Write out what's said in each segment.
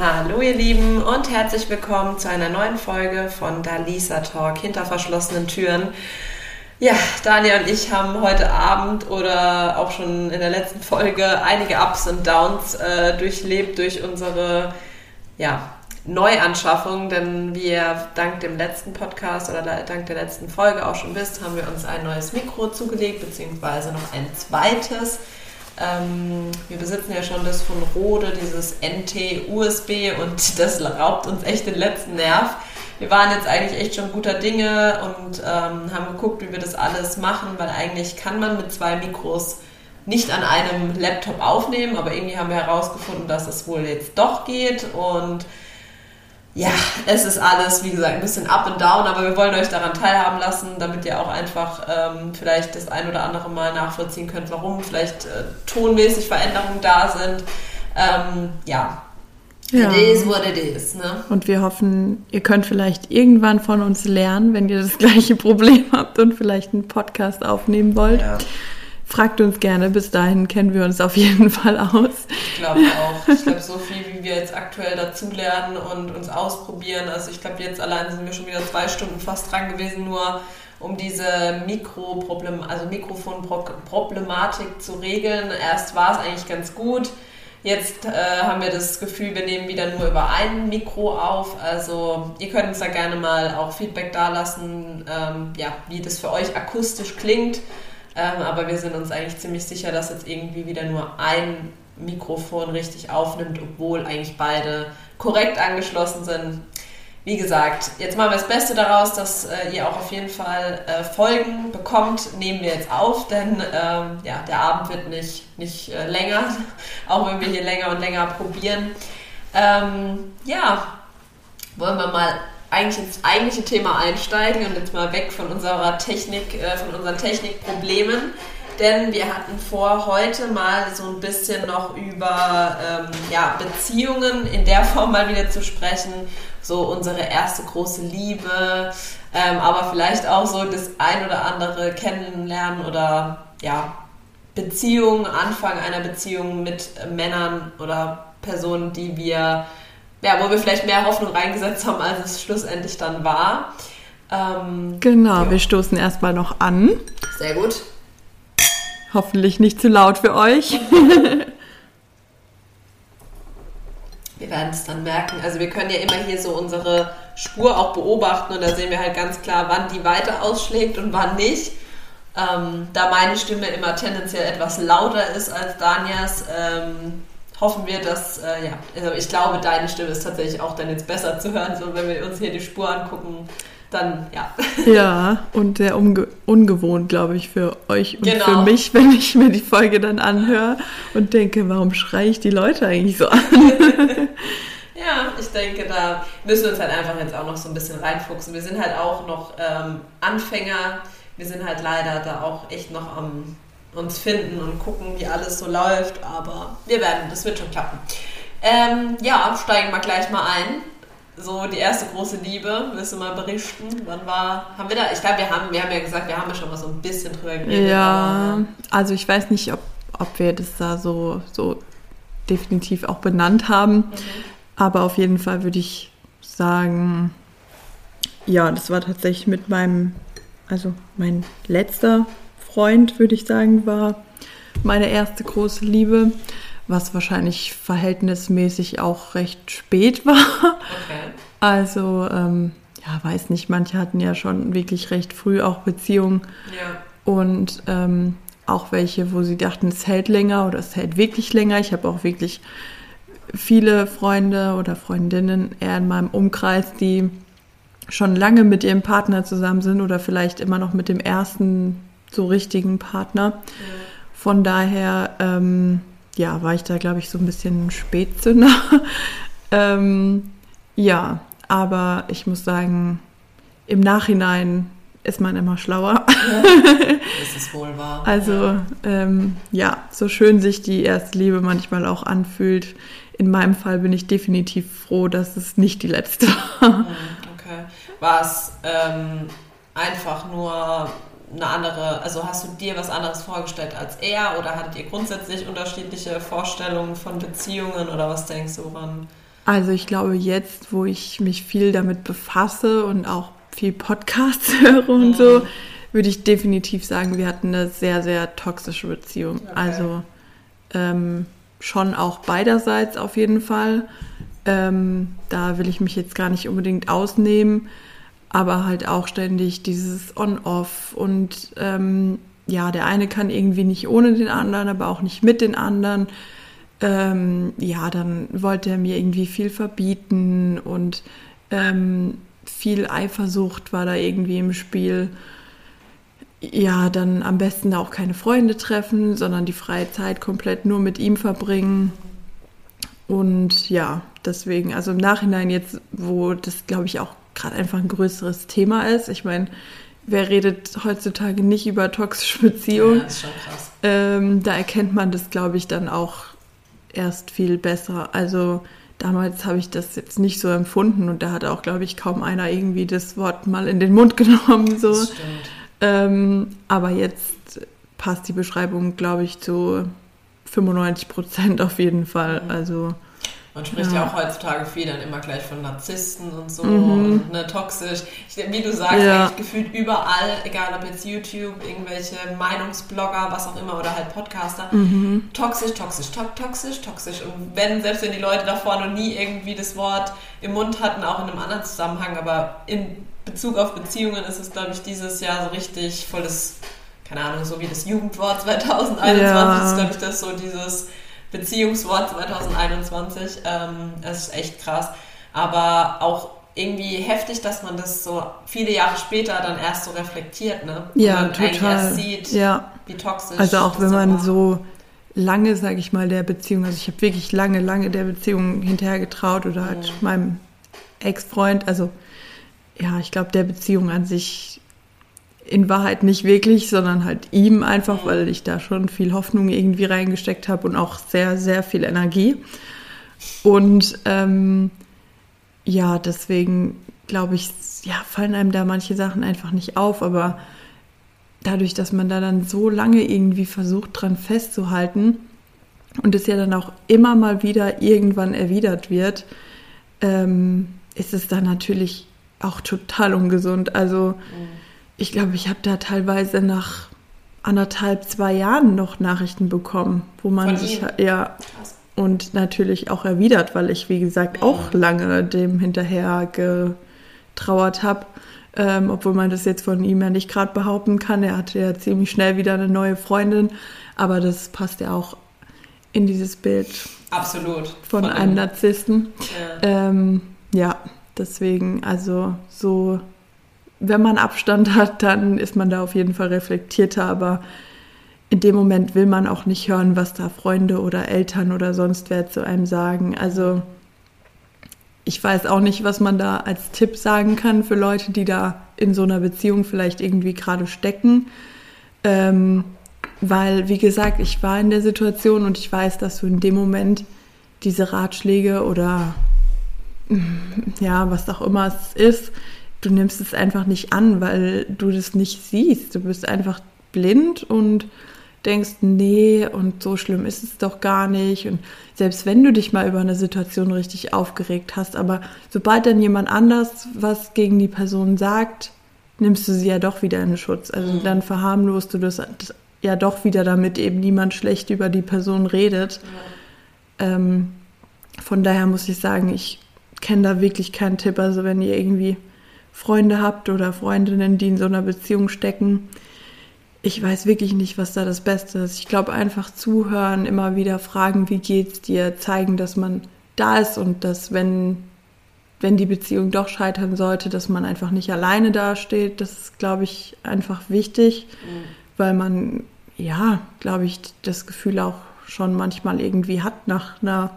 Hallo ihr Lieben und herzlich willkommen zu einer neuen Folge von Dalisa Talk hinter verschlossenen Türen. Ja, Daniel und ich haben heute Abend oder auch schon in der letzten Folge einige Ups und Downs äh, durchlebt durch unsere ja, Neuanschaffung, denn wie ihr dank dem letzten Podcast oder dank der letzten Folge auch schon wisst, haben wir uns ein neues Mikro zugelegt, beziehungsweise noch ein zweites. Ähm, wir besitzen ja schon das von Rode, dieses NT-USB und das raubt uns echt den letzten Nerv. Wir waren jetzt eigentlich echt schon guter Dinge und ähm, haben geguckt, wie wir das alles machen, weil eigentlich kann man mit zwei Mikros nicht an einem Laptop aufnehmen, aber irgendwie haben wir herausgefunden, dass es wohl jetzt doch geht und ja, es ist alles, wie gesagt, ein bisschen up and down, aber wir wollen euch daran teilhaben lassen, damit ihr auch einfach ähm, vielleicht das ein oder andere Mal nachvollziehen könnt, warum vielleicht äh, tonmäßig Veränderungen da sind. Ähm, ja. Ja. It is what it is, ne? Und wir hoffen, ihr könnt vielleicht irgendwann von uns lernen, wenn ihr das gleiche Problem habt und vielleicht einen Podcast aufnehmen wollt. Ja. Fragt uns gerne, bis dahin kennen wir uns auf jeden Fall aus. Ich glaube auch. Ich glaube, so viel, wie wir jetzt aktuell dazulernen und uns ausprobieren. Also ich glaube, jetzt allein sind wir schon wieder zwei Stunden fast dran gewesen, nur um diese Mikroproblem, also Mikrofonproblematik zu regeln. Erst war es eigentlich ganz gut. Jetzt äh, haben wir das Gefühl, wir nehmen wieder nur über ein Mikro auf. Also ihr könnt uns da gerne mal auch Feedback dalassen, ähm, ja, wie das für euch akustisch klingt. Ähm, aber wir sind uns eigentlich ziemlich sicher, dass jetzt irgendwie wieder nur ein Mikrofon richtig aufnimmt, obwohl eigentlich beide korrekt angeschlossen sind. Wie gesagt, jetzt machen wir das Beste daraus, dass äh, ihr auch auf jeden Fall äh, Folgen bekommt. Nehmen wir jetzt auf, denn ähm, ja, der Abend wird nicht, nicht äh, länger, auch wenn wir hier länger und länger probieren. Ähm, ja, wollen wir mal eigentlich ins eigentliche Thema einsteigen und jetzt mal weg von unserer Technik, äh, von unseren Technikproblemen. Denn wir hatten vor, heute mal so ein bisschen noch über ähm, ja, Beziehungen in der Form mal wieder zu sprechen. So unsere erste große Liebe, ähm, aber vielleicht auch so das ein oder andere kennenlernen oder ja, Beziehungen, Anfang einer Beziehung mit Männern oder Personen, die wir ja, wo wir vielleicht mehr Hoffnung reingesetzt haben, als es schlussendlich dann war. Ähm, genau, ja. wir stoßen erstmal noch an. Sehr gut. Hoffentlich nicht zu laut für euch. wir werden es dann merken. Also wir können ja immer hier so unsere Spur auch beobachten und da sehen wir halt ganz klar, wann die weiter ausschlägt und wann nicht. Ähm, da meine Stimme immer tendenziell etwas lauter ist als Danias, ähm, hoffen wir, dass, äh, ja, also ich glaube, deine Stimme ist tatsächlich auch dann jetzt besser zu hören, so wenn wir uns hier die Spur angucken, dann ja. Ja, und sehr unge ungewohnt, glaube ich, für euch und genau. für mich, wenn ich mir die Folge dann anhöre und denke, warum schreie ich die Leute eigentlich so an? ja, ich denke, da müssen wir uns halt einfach jetzt auch noch so ein bisschen reinfuchsen. Wir sind halt auch noch ähm, Anfänger, wir sind halt leider da auch echt noch am uns finden und gucken, wie alles so läuft. Aber wir werden, das wird schon klappen. Ähm, ja, steigen wir gleich mal ein. So die erste große Liebe, willst du mal berichten? Wann war, haben wir da, ich glaube, wir haben, wir haben ja gesagt, wir haben ja schon mal so ein bisschen drüber geredet. Ja, also ich weiß nicht, ob, ob wir das da so, so definitiv auch benannt haben. Mhm. Aber auf jeden Fall würde ich sagen, ja, das war tatsächlich mit meinem, also mein letzter Freund, würde ich sagen, war meine erste große Liebe, was wahrscheinlich verhältnismäßig auch recht spät war. Okay. Also, ähm, ja, weiß nicht, manche hatten ja schon wirklich recht früh auch Beziehungen. Ja. Und ähm, auch welche, wo sie dachten, es hält länger oder es hält wirklich länger. Ich habe auch wirklich viele Freunde oder Freundinnen eher in meinem Umkreis, die schon lange mit ihrem Partner zusammen sind oder vielleicht immer noch mit dem ersten so richtigen Partner. Von daher, ähm, ja, war ich da, glaube ich, so ein bisschen Spätzünder. ähm, ja, aber ich muss sagen, im Nachhinein ist man immer schlauer. Ja, das ist wohl wahr. Also, ja. Ähm, ja, so schön sich die erste Liebe manchmal auch anfühlt. In meinem Fall bin ich definitiv froh, dass es nicht die letzte war. Mhm, okay. War es ähm, einfach nur eine andere, also hast du dir was anderes vorgestellt als er oder hattet ihr grundsätzlich unterschiedliche Vorstellungen von Beziehungen oder was denkst du, woran? Also ich glaube jetzt, wo ich mich viel damit befasse und auch viel Podcasts höre und so, würde ich definitiv sagen, wir hatten eine sehr, sehr toxische Beziehung. Okay. Also ähm, schon auch beiderseits auf jeden Fall. Ähm, da will ich mich jetzt gar nicht unbedingt ausnehmen, aber halt auch ständig dieses On-Off und ähm, ja, der eine kann irgendwie nicht ohne den anderen, aber auch nicht mit den anderen. Ähm, ja, dann wollte er mir irgendwie viel verbieten und ähm, viel Eifersucht war da irgendwie im Spiel. Ja, dann am besten auch keine Freunde treffen, sondern die freie Zeit komplett nur mit ihm verbringen. Und ja, deswegen, also im Nachhinein jetzt, wo das, glaube ich, auch gerade einfach ein größeres Thema ist. Ich meine, wer redet heutzutage nicht über toxische Beziehungen? Ja, ist schon krass. Ähm, da erkennt man das, glaube ich, dann auch erst viel besser. Also damals habe ich das jetzt nicht so empfunden und da hat auch, glaube ich, kaum einer irgendwie das Wort mal in den Mund genommen. So. Ähm, aber jetzt passt die Beschreibung, glaube ich, zu 95 Prozent auf jeden Fall. Mhm. Also man spricht ja. ja. auch heutzutage viel dann immer gleich von Narzissten und so mhm. und ne, toxisch. Wie du sagst, ja. eigentlich gefühlt überall, egal ob jetzt YouTube, irgendwelche Meinungsblogger, was auch immer oder halt Podcaster, mhm. toxisch, toxisch, to toxisch, toxisch. Und wenn, selbst wenn die Leute davor noch nie irgendwie das Wort im Mund hatten, auch in einem anderen Zusammenhang, aber in Bezug auf Beziehungen ist es, glaube ich, dieses Jahr so richtig voll das, keine Ahnung, so wie das Jugendwort 2021 ja. ist, glaube ich, das so dieses Beziehungswort 2021. Ähm, es ist echt krass. Aber auch irgendwie heftig, dass man das so viele Jahre später dann erst so reflektiert, ne? Ja, Und total. erst sieht, ja. wie toxisch. Also auch wenn man war. so lange, sage ich mal, der Beziehung, also ich habe wirklich lange, lange der Beziehung hinterher getraut oder halt mhm. meinem Ex-Freund, also ja, ich glaube, der Beziehung an sich in Wahrheit nicht wirklich, sondern halt ihm einfach, weil ich da schon viel Hoffnung irgendwie reingesteckt habe und auch sehr, sehr viel Energie. Und ähm, ja, deswegen glaube ich, ja, fallen einem da manche Sachen einfach nicht auf, aber dadurch, dass man da dann so lange irgendwie versucht, dran festzuhalten und es ja dann auch immer mal wieder irgendwann erwidert wird, ähm, ist es dann natürlich auch total ungesund. Also mhm ich glaube, ich habe da teilweise nach anderthalb, zwei Jahren noch Nachrichten bekommen, wo man Von sich ihm? ja Krass. und natürlich auch erwidert, weil ich wie gesagt auch lange dem hinterher getrauert habe. Ähm, obwohl man das jetzt von ihm ja nicht gerade behaupten kann. Er hatte ja ziemlich schnell wieder eine neue Freundin, aber das passt ja auch in dieses Bild. Absolut. Von, von einem Narzissten. Ja. Ähm, ja, deswegen, also so wenn man Abstand hat, dann ist man da auf jeden Fall reflektierter, aber in dem Moment will man auch nicht hören, was da Freunde oder Eltern oder sonst wer zu einem sagen. Also ich weiß auch nicht, was man da als Tipp sagen kann für Leute, die da in so einer Beziehung vielleicht irgendwie gerade stecken. Ähm, weil, wie gesagt, ich war in der Situation und ich weiß, dass du in dem Moment diese Ratschläge oder ja, was auch immer es ist, du nimmst es einfach nicht an, weil du das nicht siehst. Du bist einfach blind und denkst, nee, und so schlimm ist es doch gar nicht. Und selbst wenn du dich mal über eine Situation richtig aufgeregt hast, aber sobald dann jemand anders was gegen die Person sagt, nimmst du sie ja doch wieder in Schutz. Also mhm. dann verharmlost du das ja doch wieder, damit eben niemand schlecht über die Person redet. Mhm. Ähm, von daher muss ich sagen, ich kenne da wirklich keinen Tipp. Also wenn ihr irgendwie Freunde habt oder Freundinnen, die in so einer Beziehung stecken. Ich weiß wirklich nicht, was da das Beste ist. Ich glaube, einfach zuhören, immer wieder fragen, wie geht's dir, zeigen, dass man da ist und dass, wenn, wenn die Beziehung doch scheitern sollte, dass man einfach nicht alleine dasteht. Das ist, glaube ich, einfach wichtig, mhm. weil man, ja, glaube ich, das Gefühl auch schon manchmal irgendwie hat nach einer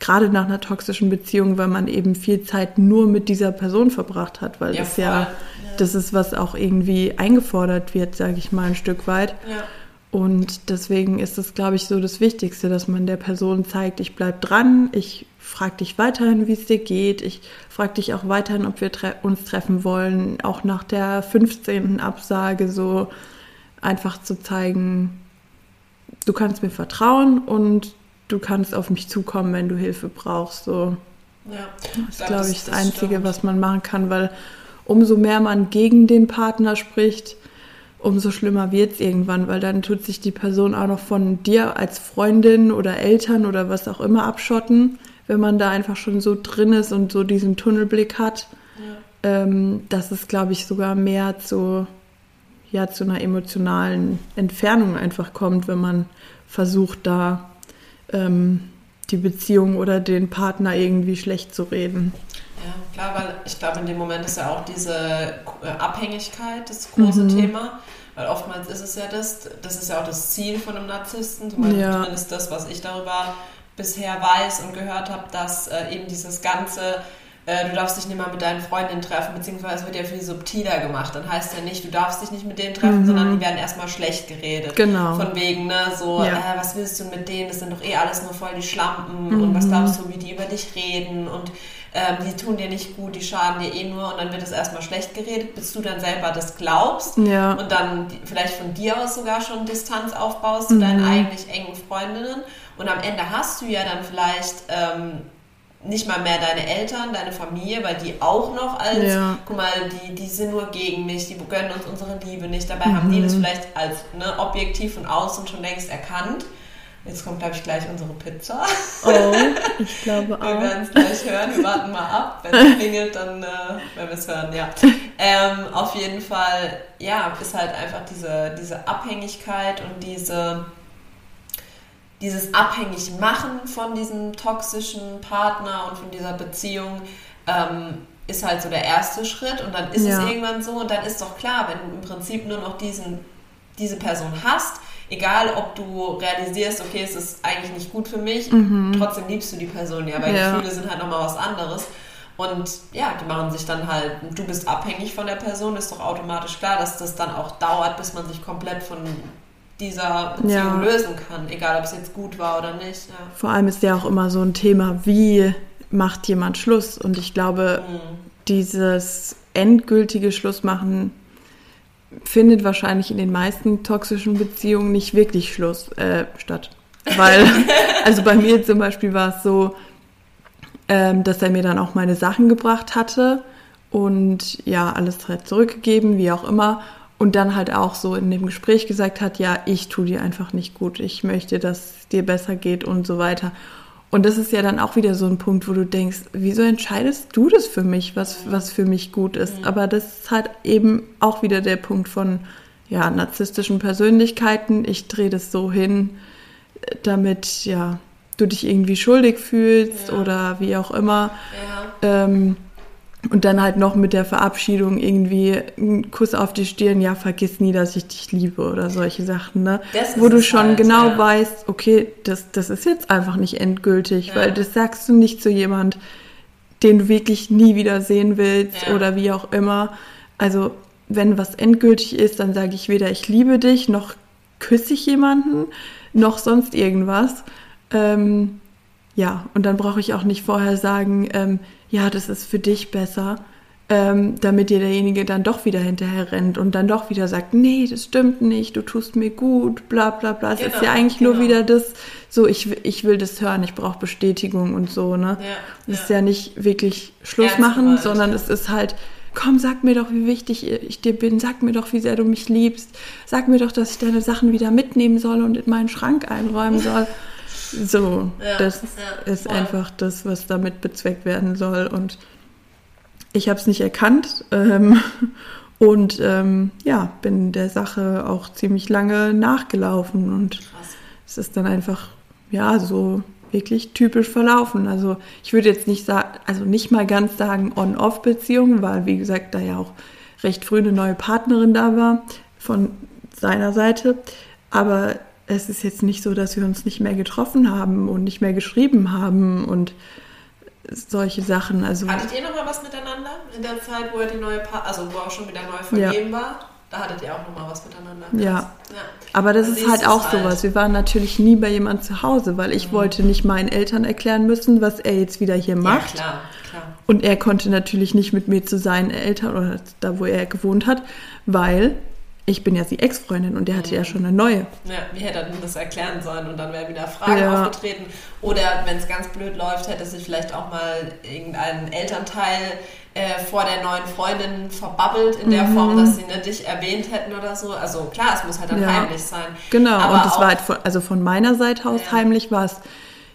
gerade nach einer toxischen Beziehung, weil man eben viel Zeit nur mit dieser Person verbracht hat, weil ja, das ja, ja, das ist, was auch irgendwie eingefordert wird, sage ich mal ein Stück weit. Ja. Und deswegen ist es, glaube ich, so das Wichtigste, dass man der Person zeigt, ich bleib dran, ich frage dich weiterhin, wie es dir geht, ich frage dich auch weiterhin, ob wir tre uns treffen wollen, auch nach der 15. Absage so einfach zu zeigen, du kannst mir vertrauen und du kannst auf mich zukommen, wenn du Hilfe brauchst. So. Ja, das ist, glaube ich, das, das Einzige, stimmt. was man machen kann, weil umso mehr man gegen den Partner spricht, umso schlimmer wird es irgendwann, weil dann tut sich die Person auch noch von dir als Freundin oder Eltern oder was auch immer abschotten, wenn man da einfach schon so drin ist und so diesen Tunnelblick hat. Ja. Ähm, dass es, glaube ich, sogar mehr zu, ja, zu einer emotionalen Entfernung einfach kommt, wenn man versucht, da ähm, die Beziehung oder den Partner irgendwie schlecht zu reden. Ja, klar, weil ich glaube, in dem Moment ist ja auch diese Abhängigkeit das große mhm. Thema. Weil oftmals ist es ja das, das ist ja auch das Ziel von einem Narzissten, zumindest das, was ich darüber bisher weiß und gehört habe, dass äh, eben dieses ganze äh, du darfst dich nicht mal mit deinen Freundinnen treffen, beziehungsweise wird ja viel subtiler gemacht. Dann heißt ja nicht, du darfst dich nicht mit denen treffen, mhm. sondern die werden erstmal schlecht geredet. Genau. Von wegen, ne, so, ja. äh, was willst du mit denen? Das sind doch eh alles nur voll die Schlampen mhm. und was glaubst du, wie die über dich reden und ähm, die tun dir nicht gut, die schaden dir eh nur und dann wird es erstmal schlecht geredet, bis du dann selber das glaubst ja. und dann vielleicht von dir aus sogar schon Distanz aufbaust mhm. zu deinen eigentlich engen Freundinnen und am Ende hast du ja dann vielleicht ähm, nicht mal mehr deine Eltern, deine Familie, weil die auch noch als, ja. guck mal, die, die sind nur gegen mich, die gönnen uns unsere Liebe nicht. Dabei mhm. haben die das vielleicht als ne, objektiv von außen schon längst erkannt. Jetzt kommt, glaube ich, gleich unsere Pizza. Oh, ich glaube auch. Wir werden es gleich hören. Wir warten mal ab. Wenn es klingelt, dann äh, werden wir es hören, ja. Ähm, auf jeden Fall, ja, ist halt einfach diese, diese Abhängigkeit und diese dieses abhängig machen von diesem toxischen Partner und von dieser Beziehung ähm, ist halt so der erste Schritt und dann ist ja. es irgendwann so und dann ist doch klar, wenn du im Prinzip nur noch diesen, diese Person hast, egal ob du realisierst, okay, es ist eigentlich nicht gut für mich, mhm. trotzdem liebst du die Person ja, weil ja. Gefühle sind halt nochmal was anderes. Und ja, die machen sich dann halt, du bist abhängig von der Person, ist doch automatisch klar, dass das dann auch dauert, bis man sich komplett von dieser Beziehung ja. lösen kann, egal ob es jetzt gut war oder nicht. Ja. Vor allem ist ja auch immer so ein Thema, wie macht jemand Schluss? Und ich glaube, mhm. dieses endgültige Schlussmachen findet wahrscheinlich in den meisten toxischen Beziehungen nicht wirklich Schluss äh, statt. Weil, also bei mir zum Beispiel war es so, ähm, dass er mir dann auch meine Sachen gebracht hatte und ja, alles halt zurückgegeben, wie auch immer und dann halt auch so in dem Gespräch gesagt hat, ja, ich tue dir einfach nicht gut, ich möchte, dass es dir besser geht und so weiter. Und das ist ja dann auch wieder so ein Punkt, wo du denkst, wieso entscheidest du das für mich, was, was für mich gut ist? Mhm. Aber das ist halt eben auch wieder der Punkt von, ja, narzisstischen Persönlichkeiten. Ich drehe das so hin, damit, ja, du dich irgendwie schuldig fühlst ja. oder wie auch immer. Ja. Ähm, und dann halt noch mit der Verabschiedung irgendwie ein Kuss auf die Stirn, ja, vergiss nie, dass ich dich liebe oder solche Sachen, ne? Wo du schon halt, genau ja. weißt, okay, das, das ist jetzt einfach nicht endgültig, ja. weil das sagst du nicht zu jemand, den du wirklich nie wieder sehen willst ja. oder wie auch immer. Also, wenn was endgültig ist, dann sage ich weder ich liebe dich, noch küsse ich jemanden, noch sonst irgendwas. Ähm, ja, und dann brauche ich auch nicht vorher sagen, ähm, ja, das ist für dich besser, ähm, damit dir derjenige dann doch wieder hinterher rennt und dann doch wieder sagt, nee, das stimmt nicht, du tust mir gut, bla bla bla. Es genau, ist ja eigentlich genau. nur wieder das, so ich, ich will das hören, ich brauche Bestätigung und so, ne? Ja, das ja. ist ja nicht wirklich Schluss machen, sondern es ist halt, komm, sag mir doch, wie wichtig ich dir bin, sag mir doch, wie sehr du mich liebst, sag mir doch, dass ich deine Sachen wieder mitnehmen soll und in meinen Schrank einräumen soll. So, ja, das ja, ist einfach das, was damit bezweckt werden soll. Und ich habe es nicht erkannt ähm, und ähm, ja, bin der Sache auch ziemlich lange nachgelaufen. Und Krass. es ist dann einfach, ja, so wirklich typisch verlaufen. Also ich würde jetzt nicht sagen, also nicht mal ganz sagen On-Off-Beziehung, weil wie gesagt, da ja auch recht früh eine neue Partnerin da war von seiner Seite. Aber es ist jetzt nicht so, dass wir uns nicht mehr getroffen haben und nicht mehr geschrieben haben und solche Sachen. Also hattet ihr noch mal was miteinander in der Zeit, wo er die neue pa also wo er schon wieder neu vergeben ja. war? Da hattet ihr auch noch mal was miteinander. Ja. ja. Aber das ist halt auch halt. sowas. Wir waren natürlich nie bei jemand zu Hause, weil ich mhm. wollte nicht meinen Eltern erklären müssen, was er jetzt wieder hier macht. Ja, klar, klar. Und er konnte natürlich nicht mit mir zu seinen Eltern oder da, wo er gewohnt hat, weil ich bin ja die Ex-Freundin und der hatte ja schon eine neue. Ja, wie hätte er denn das erklären sollen und dann wären wieder Fragen Ja. aufgetreten. Oder wenn es ganz blöd läuft, hätte sich vielleicht auch mal irgendein Elternteil äh, vor der neuen Freundin verbabbelt in der Form, dass sie nicht dich erwähnt hätten oder so. Also klar, es muss halt dann Mhm. Ja. heimlich sein. Genau, Aber und das auch- war halt von, also von meiner Seite aus Ja. heimlich war es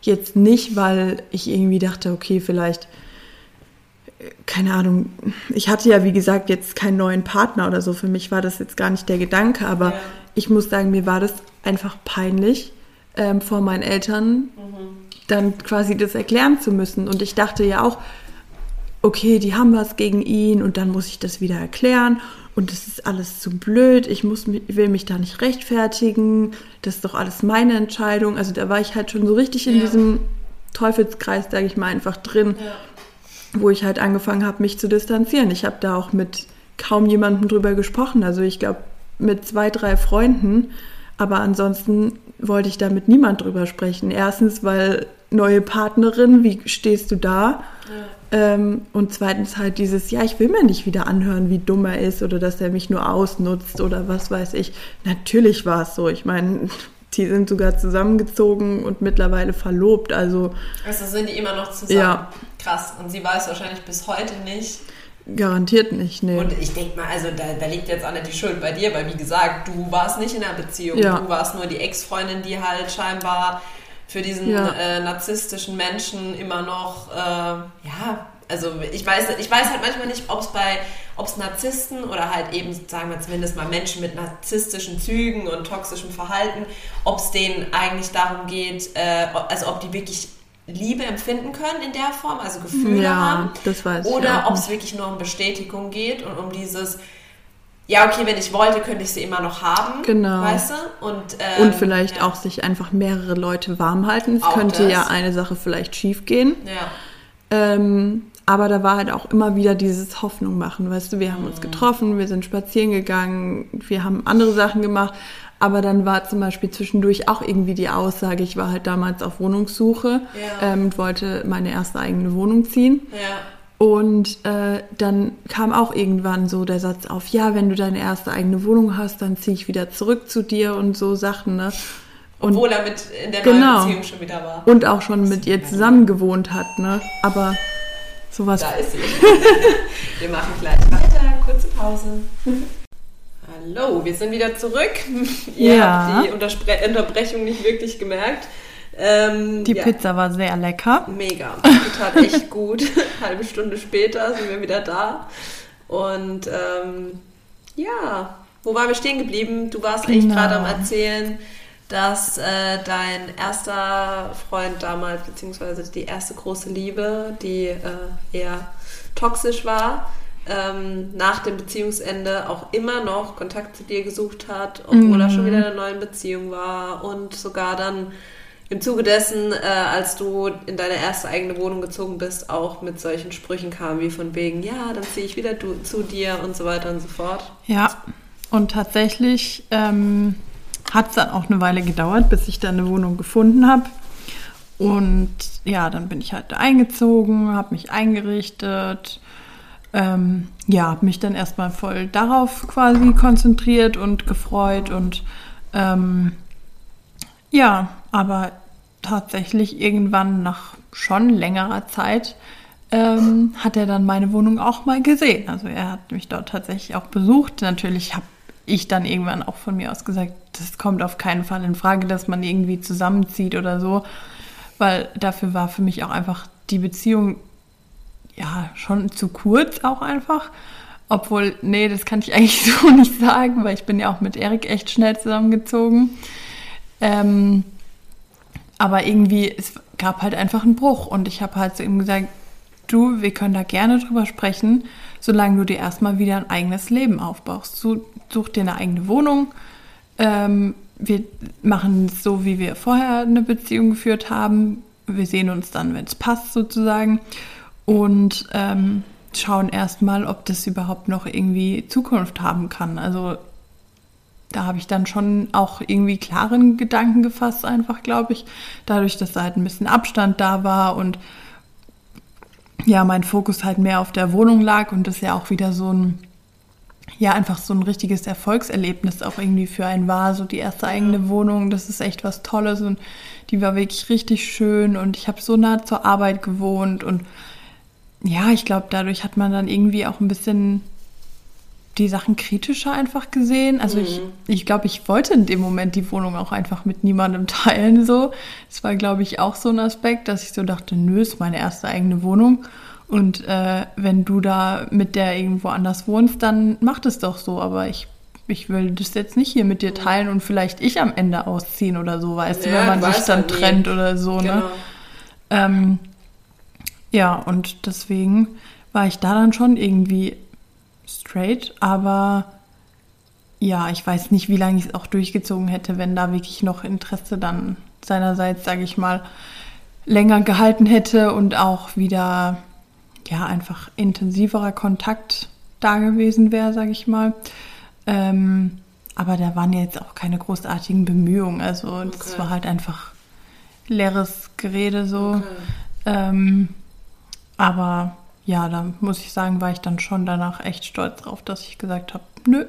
jetzt nicht, weil ich irgendwie dachte, okay, vielleicht, keine Ahnung, ich hatte ja wie gesagt jetzt keinen neuen Partner oder so. Für mich war das jetzt gar nicht der Gedanke, aber Ja. ich muss sagen, mir war das einfach peinlich, ähm, vor meinen Eltern dann quasi das erklären zu müssen. Und ich dachte ja auch, okay, die haben was gegen ihn und dann muss ich das wieder erklären und das ist alles zu blöd, ich muss, will mich da nicht rechtfertigen, das ist doch alles meine Entscheidung. Also da war ich halt schon so richtig in Ja. diesem Teufelskreis, sage ich mal, einfach drin, Ja. Wo ich halt angefangen habe, mich zu distanzieren. Ich habe da auch mit kaum jemandem drüber gesprochen. Also ich glaube mit zwei, drei Freunden, aber ansonsten wollte ich da mit niemand drüber sprechen. Erstens, weil neue Partnerin, wie stehst du da? Ähm, und zweitens halt dieses, ja, ich will mir nicht wieder anhören, wie dumm er ist oder dass er mich nur ausnutzt oder was weiß ich. Natürlich war es so. Ich meine, die sind sogar zusammengezogen und mittlerweile verlobt. Also Also sind die immer noch zusammen. Ja. Krass. Und sie weiß wahrscheinlich bis heute nicht. garantiert nicht, nee. Und ich denke mal, also da, da liegt jetzt auch nicht die Schuld bei dir, weil wie gesagt, du warst nicht in einer Beziehung. Ja. Du warst nur die Ex-Freundin, die halt scheinbar für diesen Ja. äh, narzisstischen Menschen immer noch, äh, ja, also ich weiß, ich weiß halt manchmal nicht, ob es bei, ob es Narzissten oder halt eben, sagen wir zumindest mal Menschen mit narzisstischen Zügen und toxischem Verhalten, ob es denen eigentlich darum geht, äh, also ob die wirklich Liebe empfinden können in der Form, also Gefühle Ja, haben. das weiß Oder ob es wirklich nur um Bestätigung geht und um dieses, ja, okay, wenn ich wollte, könnte ich sie immer noch haben. Genau. Weißt du? Und, ähm, Und vielleicht ja. auch sich einfach mehrere Leute warm halten. Es Auch könnte das. ja eine Sache vielleicht schief gehen. Ja. Ähm, aber da war halt auch immer wieder dieses Hoffnung machen. Weißt du, wir haben Mhm. uns getroffen, wir sind spazieren gegangen, wir haben andere Sachen gemacht. Aber dann war zum Beispiel zwischendurch auch irgendwie die Aussage, ich war halt damals auf Wohnungssuche Ja. ähm, und wollte meine erste eigene Wohnung ziehen. Ja. Und äh, dann kam auch irgendwann so der Satz auf, ja, wenn du deine erste eigene Wohnung hast, dann ziehe ich wieder zurück zu dir und so Sachen, ne? Und, Obwohl er mit in der Genau. neuen Beziehung schon wieder war. und auch schon mit ihr zusammen gewohnt hat, ne? Aber sowas. Da ist sie. wir machen gleich weiter. Kurze Pause. Hallo, wir sind wieder zurück. Ihr Ja. habt die Unterspre Unterbrechung nicht wirklich gemerkt. Ähm, Die ja. Pizza war sehr lecker. Mega. Die tat echt gut. Halbe Stunde später sind wir wieder da. Und ähm, ja, wo waren wir stehen geblieben? Du warst eigentlich Genau. gerade am Erzählen, dass äh, dein erster Freund damals, beziehungsweise die erste große Liebe, die äh, eher toxisch war, ähm, nach dem Beziehungsende auch immer noch Kontakt zu dir gesucht hat, obwohl er schon wieder in einer neuen Beziehung war und sogar dann im Zuge dessen, äh, als du in deine erste eigene Wohnung gezogen bist, auch mit solchen Sprüchen kam, wie von wegen, ja, dann ziehe ich wieder du, zu dir und so weiter und so fort. Ja, und tatsächlich ähm, hat es dann auch eine Weile gedauert, bis ich dann eine Wohnung gefunden habe. Und ja, dann bin ich halt eingezogen, habe mich eingerichtet. Ähm, ja, habe mich dann erstmal voll darauf quasi konzentriert und gefreut. Und ähm, ja, aber tatsächlich irgendwann nach schon längerer Zeit ähm, hat er dann meine Wohnung auch mal gesehen. Also er hat mich dort tatsächlich auch besucht. Natürlich habe ich dann irgendwann auch von mir aus gesagt, das kommt auf keinen Fall in Frage, dass man irgendwie zusammenzieht oder so, weil dafür war für mich auch einfach die Beziehung ja schon zu kurz auch einfach. Obwohl, nee, das kann ich eigentlich so nicht sagen, weil ich bin ja auch mit Erik echt schnell zusammengezogen. Ähm, aber irgendwie, es gab halt einfach einen Bruch und ich habe halt zu ihm gesagt, du, wir können da gerne drüber sprechen, solange du dir erstmal wieder ein eigenes Leben aufbaust. Such dir eine eigene Wohnung. Ähm, wir machen es so, wie wir vorher eine Beziehung geführt haben. Wir sehen uns dann, wenn es passt, sozusagen. Und ähm, schauen erstmal, ob das überhaupt noch irgendwie Zukunft haben kann. Also da habe ich dann schon auch irgendwie klaren Gedanken gefasst, einfach, glaube ich. Dadurch, dass da halt ein bisschen Abstand da war und ja, mein Fokus halt mehr auf der Wohnung lag und das ja auch wieder so ein, ja einfach so ein richtiges Erfolgserlebnis auch irgendwie für einen war. So die erste eigene Wohnung, das ist echt was Tolles und die war wirklich richtig schön und ich habe so nah zur Arbeit gewohnt und ja, ich glaube, dadurch hat man dann irgendwie auch ein bisschen die Sachen kritischer einfach gesehen. Also mhm. ich, ich glaube, ich wollte in dem Moment die Wohnung auch einfach mit niemandem teilen. So, es war, glaube ich, auch so ein Aspekt, dass ich so dachte, nö, ist meine erste eigene Wohnung. Und äh, wenn du da mit der irgendwo anders wohnst, dann mach das doch so. Aber ich, ich will das jetzt nicht hier mit dir teilen und vielleicht ich am Ende ausziehen oder so, weißt ja, du, wenn man sich dann halt trennt oder so, ne? genau. ne? Ähm, ja, und deswegen war ich da dann schon irgendwie straight, aber ja, ich weiß nicht, wie lange ich es auch durchgezogen hätte, wenn da wirklich noch Interesse dann seinerseits, sage ich mal, länger gehalten hätte und auch wieder ja einfach intensiverer Kontakt da gewesen wäre, sage ich mal. Ähm, aber da waren jetzt auch keine großartigen Bemühungen. Also okay. das war halt einfach leeres Gerede so. Okay. Ähm, aber ja, da muss ich sagen, war ich dann schon danach echt stolz drauf, dass ich gesagt habe, nö,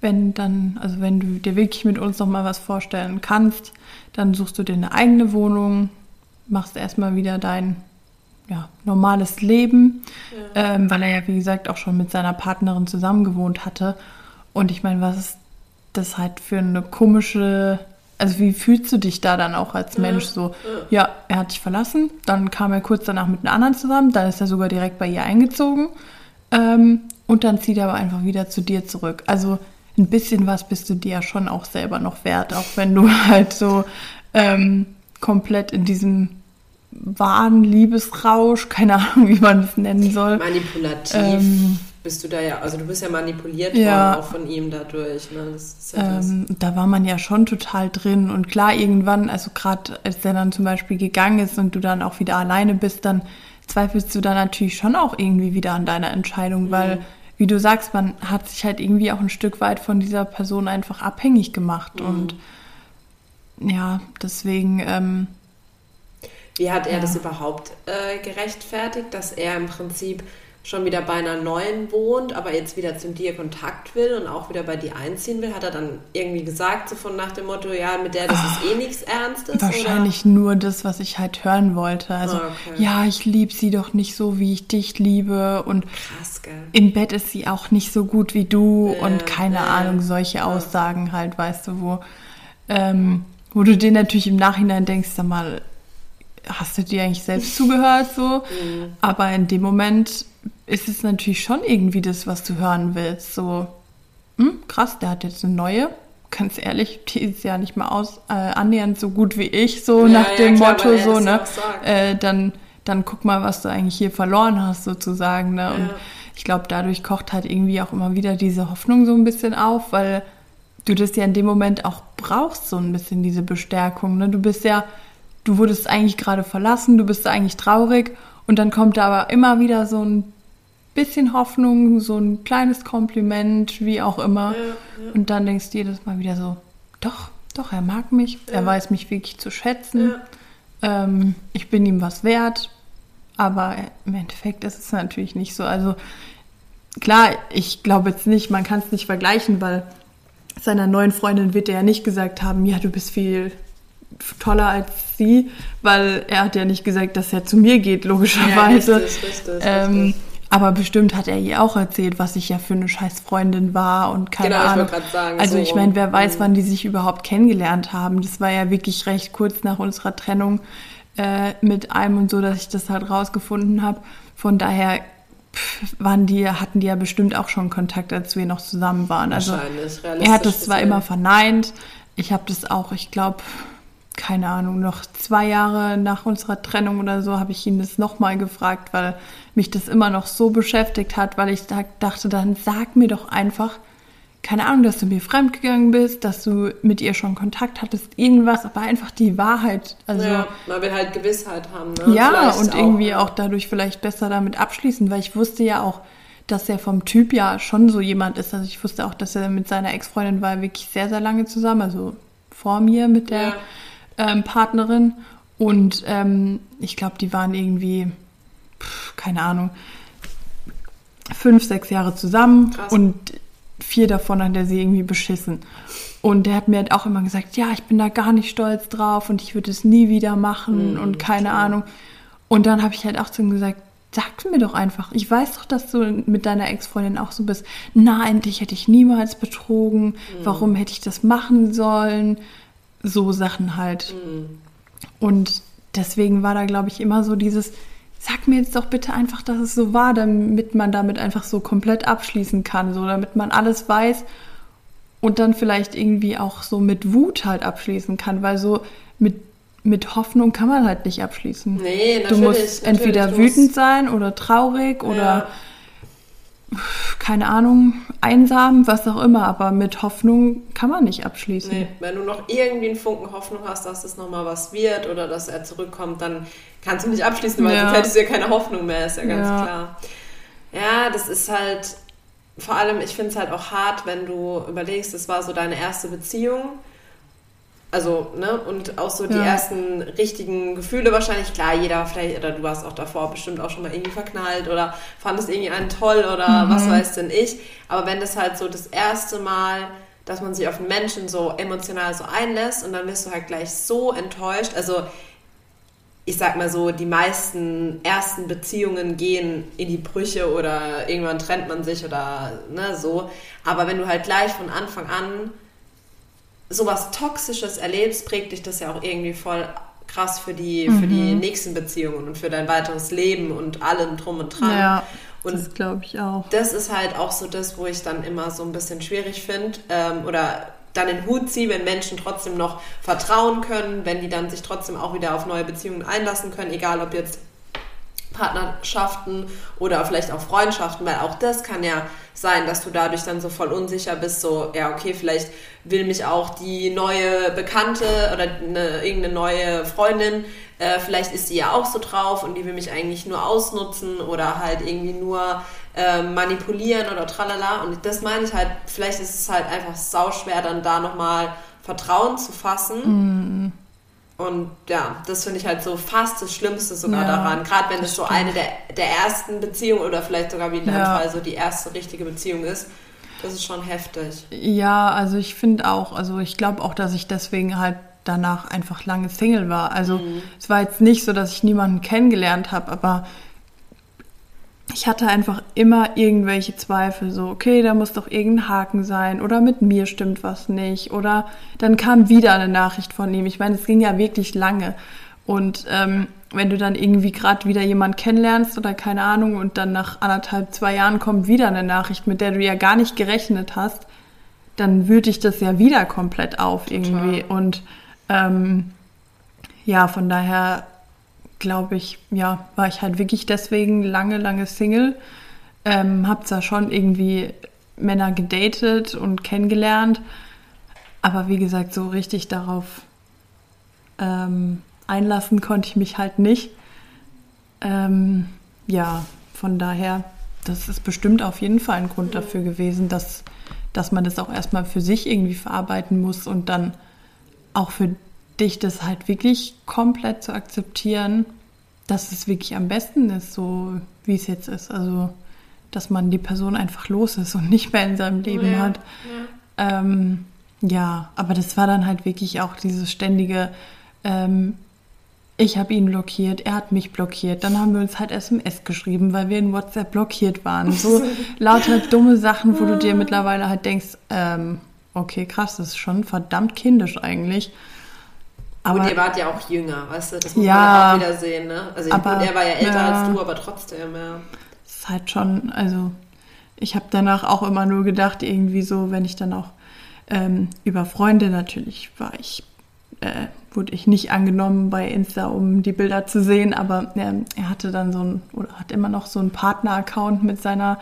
wenn dann, also wenn du dir wirklich mit uns noch mal was vorstellen kannst, dann suchst du dir eine eigene Wohnung, machst erstmal wieder dein ja, normales Leben, ja. ähm, weil er ja, wie gesagt, auch schon mit seiner Partnerin zusammen gewohnt hatte. Und ich meine, was ist das halt für eine komische also wie fühlst du dich da dann auch als Mensch so? Ja. er hat dich verlassen, dann kam er kurz danach mit einer anderen zusammen, dann ist er sogar direkt bei ihr eingezogen ähm, und dann zieht er aber einfach wieder zu dir zurück. Also ein bisschen was bist du dir ja schon auch selber noch wert, auch wenn du halt so ähm, komplett in diesem wahren Liebesrausch, keine Ahnung, wie man das nennen soll. Manipulativ. Ähm, bist du da ja, also du bist ja manipuliert ja. worden auch von ihm dadurch. Ne? Ja ähm, da war man ja schon total drin und klar irgendwann, also gerade als der dann zum Beispiel gegangen ist und du dann auch wieder alleine bist, dann zweifelst du da natürlich schon auch irgendwie wieder an deiner Entscheidung, mhm. weil wie du sagst, man hat sich halt irgendwie auch ein Stück weit von dieser Person einfach abhängig gemacht mhm. und ja, deswegen. Ähm, wie hat er ja. das überhaupt äh, gerechtfertigt, dass er im Prinzip schon wieder bei einer neuen wohnt, aber jetzt wieder zu dir Kontakt will und auch wieder bei dir einziehen will, hat er dann irgendwie gesagt, so von nach dem Motto, ja, mit der, das ist eh nichts Ernstes? Wahrscheinlich oder? nur das, was ich halt hören wollte. Also, ah, okay. ja, ich liebe sie doch nicht so, wie ich dich liebe und Krass, im Bett ist sie auch nicht so gut wie du äh, und keine äh, Ahnung, solche ja. Aussagen halt, weißt du, wo, ähm, wo du dir natürlich im Nachhinein denkst, sag mal, hast du dir eigentlich selbst zugehört so? Mhm. Aber in dem Moment ist es natürlich schon irgendwie das, was du hören willst. So, hm, krass, der hat jetzt eine neue. Ganz ehrlich, die ist ja nicht mal aus, äh, annähernd so gut wie ich, so ja, nach ja, dem klar, Motto, so, ne? Äh, dann, dann guck mal, was du eigentlich hier verloren hast, sozusagen, ne? Und ich glaube, dadurch kocht halt irgendwie auch immer wieder diese Hoffnung so ein bisschen auf, weil du das ja in dem Moment auch brauchst, so ein bisschen diese Bestärkung, ne? Du bist ja, du wurdest eigentlich gerade verlassen, du bist eigentlich traurig und dann kommt da aber immer wieder so ein bisschen Hoffnung, so ein kleines Kompliment, wie auch immer. Ja, ja. Und dann denkst du jedes Mal wieder so, doch, doch, er mag mich, ja. er weiß mich wirklich zu schätzen. Ähm, ich bin ihm was wert. Aber im Endeffekt ist es natürlich nicht so. Also klar, ich glaube jetzt nicht, man kann es nicht vergleichen, weil seiner neuen Freundin wird er ja nicht gesagt haben, ja, du bist viel toller als sie, weil er hat ja nicht gesagt, dass er zu mir geht, logischerweise. Ja, richtig, richtig, ähm, richtig. Aber bestimmt hat er ihr auch erzählt, was ich ja für eine scheiß Freundin war und keine genau, Ahnung. Ich sagen, also so ich meine, wer weiß, wann die sich überhaupt kennengelernt haben. Das war ja wirklich recht kurz nach unserer Trennung äh, mit einem und so, dass ich das halt rausgefunden habe. Von daher waren die, hatten die ja bestimmt auch schon Kontakt, als wir noch zusammen waren. Also er hat das zwar immer verneint, ich habe das auch, ich glaube, keine Ahnung, noch zwei Jahre nach unserer Trennung oder so habe ich ihn das nochmal gefragt, weil mich das immer noch so beschäftigt hat, weil ich dachte, dann sag mir doch einfach, keine Ahnung, dass du mir fremdgegangen bist, dass du mit ihr schon Kontakt hattest, irgendwas, aber einfach die Wahrheit. Also, ja, man will halt Gewissheit haben. Ne? Ja, und auch, irgendwie ja. auch dadurch vielleicht besser damit abschließen, weil ich wusste ja auch, dass er vom Typ ja schon so jemand ist. Also ich wusste auch, dass er mit seiner Ex-Freundin war wirklich sehr, sehr lange zusammen, also vor mir mit der ja ähm, Partnerin. Und ähm, ich glaube, die waren irgendwie, pf, keine Ahnung, fünf, sechs Jahre zusammen. Krass. Und vier davon hat er sie irgendwie beschissen. Und der hat mir halt auch immer gesagt, ja, ich bin da gar nicht stolz drauf und ich würde es nie wieder machen Mhm, und keine klar. Ahnung. Und dann habe ich halt auch zu ihm gesagt, sag mir doch einfach, ich weiß doch, dass du mit deiner Ex-Freundin auch so bist. Nein, dich hätte ich niemals betrogen. Warum hätte ich das machen sollen? So Sachen halt. Und deswegen war da, glaube ich, immer so dieses, sag mir jetzt doch bitte einfach, dass es so war, damit man damit einfach so komplett abschließen kann, so damit man alles weiß und dann vielleicht irgendwie auch so mit Wut halt abschließen kann, weil so mit, mit Hoffnung kann man halt nicht abschließen. Nee, Du natürlich. musst entweder natürlich, du wütend sein oder traurig oder Ja. Keine Ahnung, einsam, was auch immer, aber mit Hoffnung kann man nicht abschließen. Nee, wenn du noch irgendwie einen Funken Hoffnung hast, dass es nochmal was wird oder dass er zurückkommt, dann kannst du nicht abschließen, weil Ja. sonst hättest du ja keine Hoffnung mehr, ist ja ganz Ja. klar. Ja, das ist halt, vor allem, ich finde es halt auch hart, wenn du überlegst, das war so deine erste Beziehung. Also, ne, und auch so die Ja. ersten richtigen Gefühle wahrscheinlich. Klar, jeder vielleicht, oder du warst auch davor bestimmt auch schon mal irgendwie verknallt oder fandest irgendwie einen toll oder was weiß denn ich. Aber wenn das halt so das erste Mal, dass man sich auf einen Menschen so emotional so einlässt und dann wirst du halt gleich so enttäuscht. Also, ich sag mal so, die meisten ersten Beziehungen gehen in die Brüche oder irgendwann trennt man sich oder ne, so. Aber wenn du halt gleich von Anfang an sowas Toxisches erlebst, prägt dich das ja auch irgendwie voll krass für die, für die Mhm. nächsten Beziehungen und für dein weiteres Leben und allem drum und dran. Ja, Und das glaube ich auch. das ist halt auch so das, wo ich dann immer so ein bisschen schwierig finde ähm, oder dann den Hut ziehe, wenn Menschen trotzdem noch vertrauen können, wenn die dann sich trotzdem auch wieder auf neue Beziehungen einlassen können, egal ob jetzt Partnerschaften oder vielleicht auch Freundschaften, weil auch das kann ja sein, dass du dadurch dann so voll unsicher bist, so, ja, okay, vielleicht will mich auch die neue Bekannte oder eine, irgendeine neue Freundin, äh, vielleicht ist sie ja auch so drauf und die will mich eigentlich nur ausnutzen oder halt irgendwie nur äh, manipulieren oder tralala. Und das meine ich halt, vielleicht ist es halt einfach sauschwer, dann da nochmal Vertrauen zu fassen. Und ja, das finde ich halt so fast das Schlimmste sogar Ja, daran. Gerade wenn es so stimmt. eine der, der ersten Beziehungen oder vielleicht sogar wie in deinem. Fall so die erste richtige Beziehung ist. Das ist schon heftig. Ja, also ich finde auch, also ich glaube auch, dass ich deswegen halt danach einfach lange Single war. Also es war jetzt nicht so, dass ich niemanden kennengelernt habe, aber ich hatte einfach immer irgendwelche Zweifel, so, okay, da muss doch irgendein Haken sein oder mit mir stimmt was nicht oder dann kam wieder eine Nachricht von ihm. Ich meine, es ging ja wirklich lange. Und ähm, wenn du dann irgendwie gerade wieder jemand kennenlernst oder keine Ahnung und dann nach anderthalb, zwei Jahren kommt wieder eine Nachricht, mit der du ja gar nicht gerechnet hast, dann wühlt dich das ja wieder komplett auf irgendwie. Und ähm, ja, von daher glaube ich, ja, war ich halt wirklich deswegen lange, lange Single. Ähm, hab zwar schon irgendwie Männer gedatet und kennengelernt, aber wie gesagt, so richtig darauf ähm, einlassen konnte ich mich halt nicht. Ähm, ja, von daher, das ist bestimmt auf jeden Fall ein Grund dafür gewesen, dass, dass man das auch erstmal für sich irgendwie verarbeiten muss und dann auch für dich das halt wirklich komplett zu akzeptieren, dass es wirklich am besten ist, so wie es jetzt ist. Also, dass man die Person einfach los ist und nicht mehr in seinem Leben Ja, hat. Ähm, ja, aber das war dann halt wirklich auch dieses ständige, ähm, ich habe ihn blockiert, er hat mich blockiert, dann haben wir uns halt SMS geschrieben, weil wir in WhatsApp blockiert waren. So lauter dumme Sachen, wo du dir mittlerweile halt denkst, ähm, okay, krass, das ist schon verdammt kindisch eigentlich. Aber und ihr wart ja auch jünger, weißt du? Das muss Ja. man auch wieder sehen, ne? Also ich, Aber- er war ja älter ja. als du, aber trotzdem, ja. es ist halt schon, also ich habe danach auch immer nur gedacht, irgendwie so, wenn ich dann auch ähm, über Freunde natürlich war ich, äh, wurde ich nicht angenommen bei Insta, um die Bilder zu sehen, aber ähm, er hatte dann so ein, oder hat immer noch so einen Partner-Account mit seiner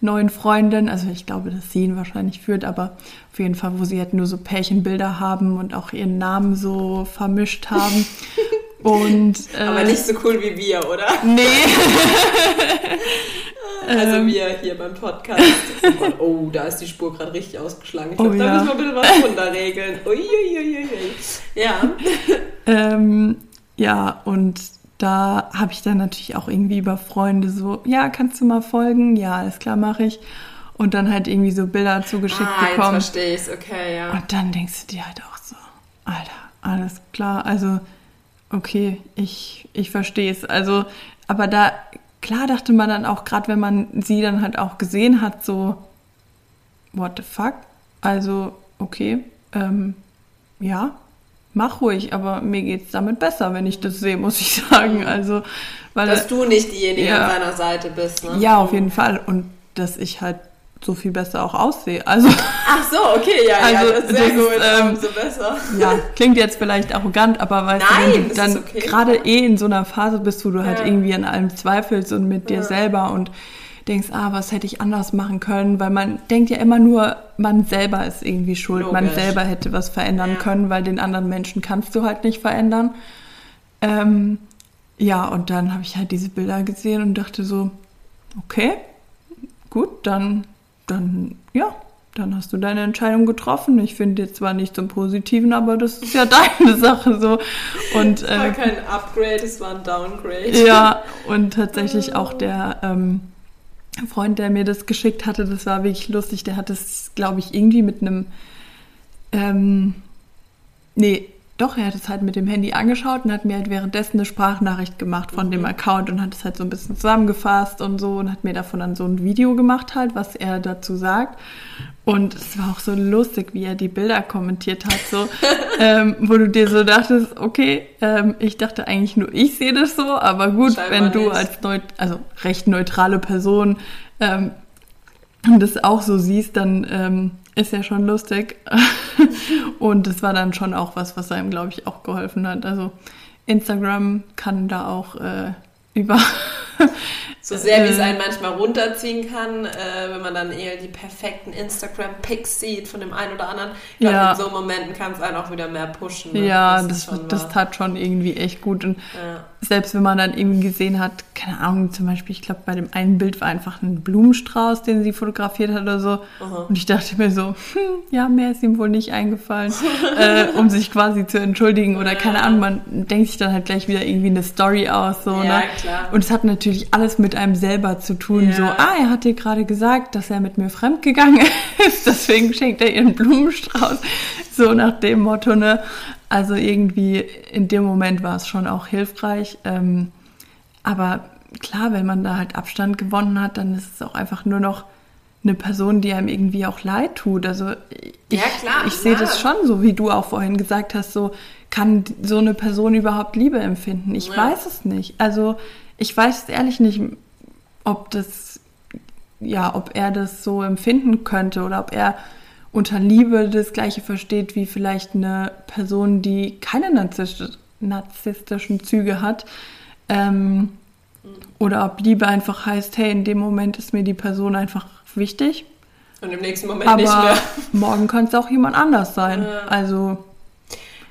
neuen Freundin, also ich glaube, dass sie ihn wahrscheinlich führt, aber auf jeden Fall, wo sie halt nur so Pärchenbilder haben und auch ihren Namen so vermischt haben. Und, äh, Aber nicht so cool wie wir, oder? Nee. Also Ähm. wir hier beim Podcast. Oh, oh, da ist die Spur gerade richtig ausgeschlagen. Ich Oh, glaube, da ja. müssen wir ein bisschen was runterregeln. Uiuiuiui. Ja. Ähm, ja, und da habe ich dann natürlich auch irgendwie über Freunde so, ja, kannst du mal folgen? Ja, alles klar, mache ich. und dann halt irgendwie so Bilder zugeschickt ah, bekommen. Jetzt verstehe ich okay, ja. Und dann denkst du dir halt auch so, Alter, alles klar, also okay, ich, ich verstehe es. Also, aber da, klar dachte man dann auch, gerade wenn man sie dann halt auch gesehen hat, so, what the fuck? Also, okay, ähm, ja, mach ruhig, aber mir geht's damit besser, wenn ich das sehe, muss ich sagen. Also, weil Dass du nicht diejenige ja. an seiner Seite bist, ne? ja, auf jeden Fall. Und dass ich halt so viel besser auch aussehe. Also, Ach so, okay, ja, Also, ja, das ist sehr das gut, ähm, umso besser. ja, klingt jetzt vielleicht arrogant, aber Nein, du, dann okay. gerade eh in so einer Phase bist, wo du halt Ja. irgendwie an allem zweifelst und mit dir Ja. selber und denkst, ah, was hätte ich anders machen können, weil man denkt ja immer nur, man selber ist irgendwie schuld, man Logisch. selber hätte was verändern Ja. können, weil den anderen Menschen kannst du halt nicht verändern. Ähm, ja, und dann habe ich halt diese Bilder gesehen und dachte so, okay, gut, dann, dann, ja, dann hast du deine Entscheidung getroffen. Ich finde jetzt zwar nicht zum Positiven, aber das ist ja deine Sache so. Und Es war äh, kein Upgrade, es war ein Downgrade. ja, und tatsächlich auch der ähm, Freund, der mir das geschickt hatte, das war wirklich lustig. Der hat es, glaube ich, irgendwie mit einem, ähm, nee, doch, er hat es halt mit dem Handy angeschaut und hat mir halt währenddessen eine Sprachnachricht gemacht von dem Account und hat es halt so ein bisschen zusammengefasst und so und hat mir davon dann so ein Video gemacht halt, was er dazu sagt. Und es war auch so lustig, wie er die Bilder kommentiert hat, so, ähm, wo du dir so dachtest, okay, ähm, ich dachte eigentlich nur, ich sehe das so, aber gut, Scheinbar wenn du nicht. als neut also recht neutrale Person ähm, das auch so siehst, dann ähm, ist ja schon lustig. Und das war dann schon auch was, was einem, glaube ich, auch geholfen hat. Also Instagram kann da auch äh, über So sehr, wie es Äh. einen manchmal runterziehen kann, äh, wenn man dann eher die perfekten Instagram-Pics sieht von dem einen oder anderen. Ich glaube, Ja. in so Momenten kann es einen auch wieder mehr pushen. ne? ja, das, das wahr. tat schon irgendwie echt gut. Und Ja. selbst wenn man dann eben gesehen hat, keine Ahnung, zum Beispiel, ich glaube, bei dem einen Bild war einfach ein Blumenstrauß, den sie fotografiert hat oder so. Aha. Und ich dachte mir so, hm, ja, mehr ist ihm wohl nicht eingefallen, äh, um sich quasi zu entschuldigen oder keine Ahnung, man denkt sich dann halt gleich wieder irgendwie eine Story aus, so, Ja, ne? klar. Und es hat natürlich alles mit einem selber zu tun, Ja. so, ah, er hat dir gerade gesagt, dass er mit mir fremdgegangen ist, deswegen schenkt er ihr einen Blumenstrauß, so nach dem Motto, ne? Also irgendwie in dem Moment war es schon auch hilfreich, ähm, aber klar, wenn man da halt Abstand gewonnen hat, dann ist es auch einfach nur noch eine Person, die einem irgendwie auch leid tut. Also ich, Ja, klar, ich sehe das schon so, wie du auch vorhin gesagt hast, so kann so eine Person überhaupt Liebe empfinden? Ich Ja. weiß es nicht. Also ich weiß ehrlich nicht, ob das, ja, ob er das so empfinden könnte oder ob er unter Liebe das Gleiche versteht wie vielleicht eine Person, die keine narzisstisch, narzisstischen Züge hat. Ähm, oder ob Liebe einfach heißt, hey, in dem Moment ist mir die Person einfach wichtig, Und im nächsten Moment nicht aber mehr. morgen kann es auch jemand anders sein. Ja. Also,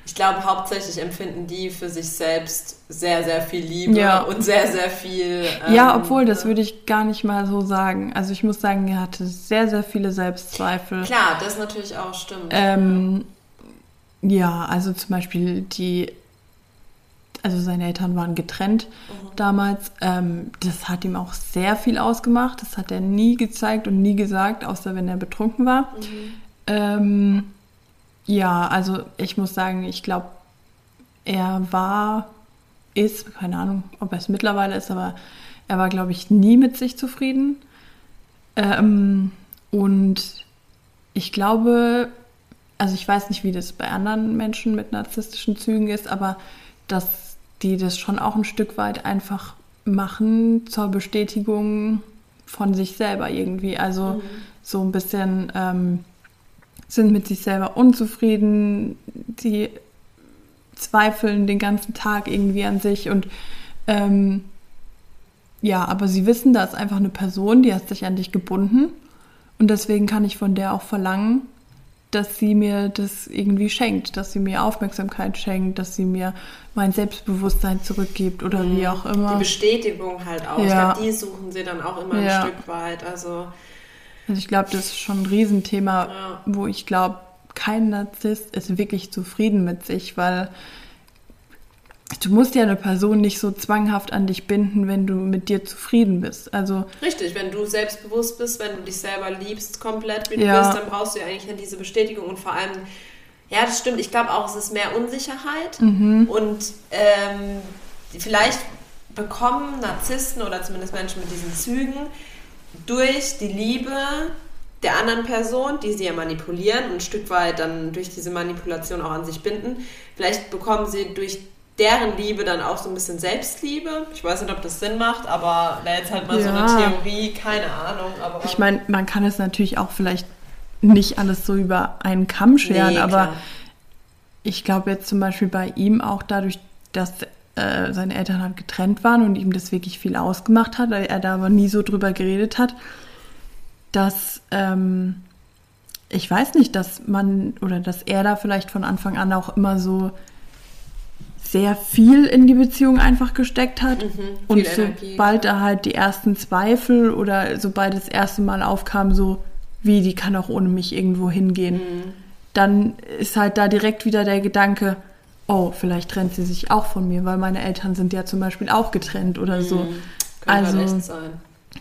Ich glaube, hauptsächlich empfinden die für sich selbst sehr, sehr viel Liebe Ja. und sehr, sehr viel. ja, ähm, obwohl, das würde ich gar nicht mal so sagen. Also ich muss sagen, er hatte sehr, sehr viele Selbstzweifel. Klar, das natürlich auch stimmt. Ähm, ja, also zum Beispiel die, also seine Eltern waren getrennt damals. Ähm, das hat ihm auch sehr viel ausgemacht. Das hat er nie gezeigt und nie gesagt, außer wenn er betrunken war. Ähm, ja, also ich muss sagen, ich glaube, er war, ist, keine Ahnung, ob er es mittlerweile ist, aber er war, glaube ich, nie mit sich zufrieden. Ähm, und ich glaube, also ich weiß nicht, wie das bei anderen Menschen mit narzisstischen Zügen ist, aber dass die das schon auch ein Stück weit einfach machen zur Bestätigung von sich selber irgendwie. Also so ein bisschen ähm, sind mit sich selber unzufrieden, die zweifeln den ganzen Tag irgendwie an sich und ähm, ja, aber sie wissen, da ist einfach eine Person, die hat sich an dich gebunden und deswegen kann ich von der auch verlangen, dass sie mir das irgendwie schenkt, dass sie mir Aufmerksamkeit schenkt, dass sie mir mein Selbstbewusstsein zurückgibt oder wie auch Mhm. Die immer. Bestätigung halt auch. Ich Ja. glaube, die suchen sie dann auch immer Ja. ein Stück weit. Also, Also ich glaube, das ist schon ein Riesenthema, Ja. wo ich glaube, kein Narzisst ist wirklich zufrieden mit sich, weil du musst ja eine Person nicht so zwanghaft an dich binden, wenn du mit dir zufrieden bist. Also Richtig, wenn du selbstbewusst bist, wenn du dich selber liebst komplett, wie du Ja. bist, dann brauchst du ja eigentlich diese Bestätigung und vor allem, ja, das stimmt, ich glaube auch, es ist mehr Unsicherheit Mhm. und ähm, vielleicht bekommen Narzissten oder zumindest Menschen mit diesen Zügen durch die Liebe der anderen Person, die sie ja manipulieren und ein Stück weit dann durch diese Manipulation auch an sich binden, vielleicht bekommen sie durch deren Liebe dann auch so ein bisschen Selbstliebe. Ich weiß nicht, ob das Sinn macht, aber da jetzt halt mal so Ja. eine Theorie, keine Ahnung. Aber ich meine, man kann es natürlich auch vielleicht nicht alles so über einen Kamm scheren, Nee, aber ich glaube jetzt zum Beispiel bei ihm auch dadurch, dass äh, seine Eltern halt getrennt waren und ihm das wirklich viel ausgemacht hat, er da aber nie so drüber geredet hat, dass ähm, ich weiß nicht, dass man oder dass er da vielleicht von Anfang an auch immer so sehr viel in die Beziehung einfach gesteckt hat. Mhm, und sobald da halt die ersten Zweifel oder sobald das erste Mal aufkam, so wie, die kann auch ohne mich irgendwo hingehen, Mhm. dann ist halt da direkt wieder der Gedanke, oh, vielleicht trennt sie sich auch von mir, weil meine Eltern sind ja zum Beispiel auch getrennt oder so. Mhm. Also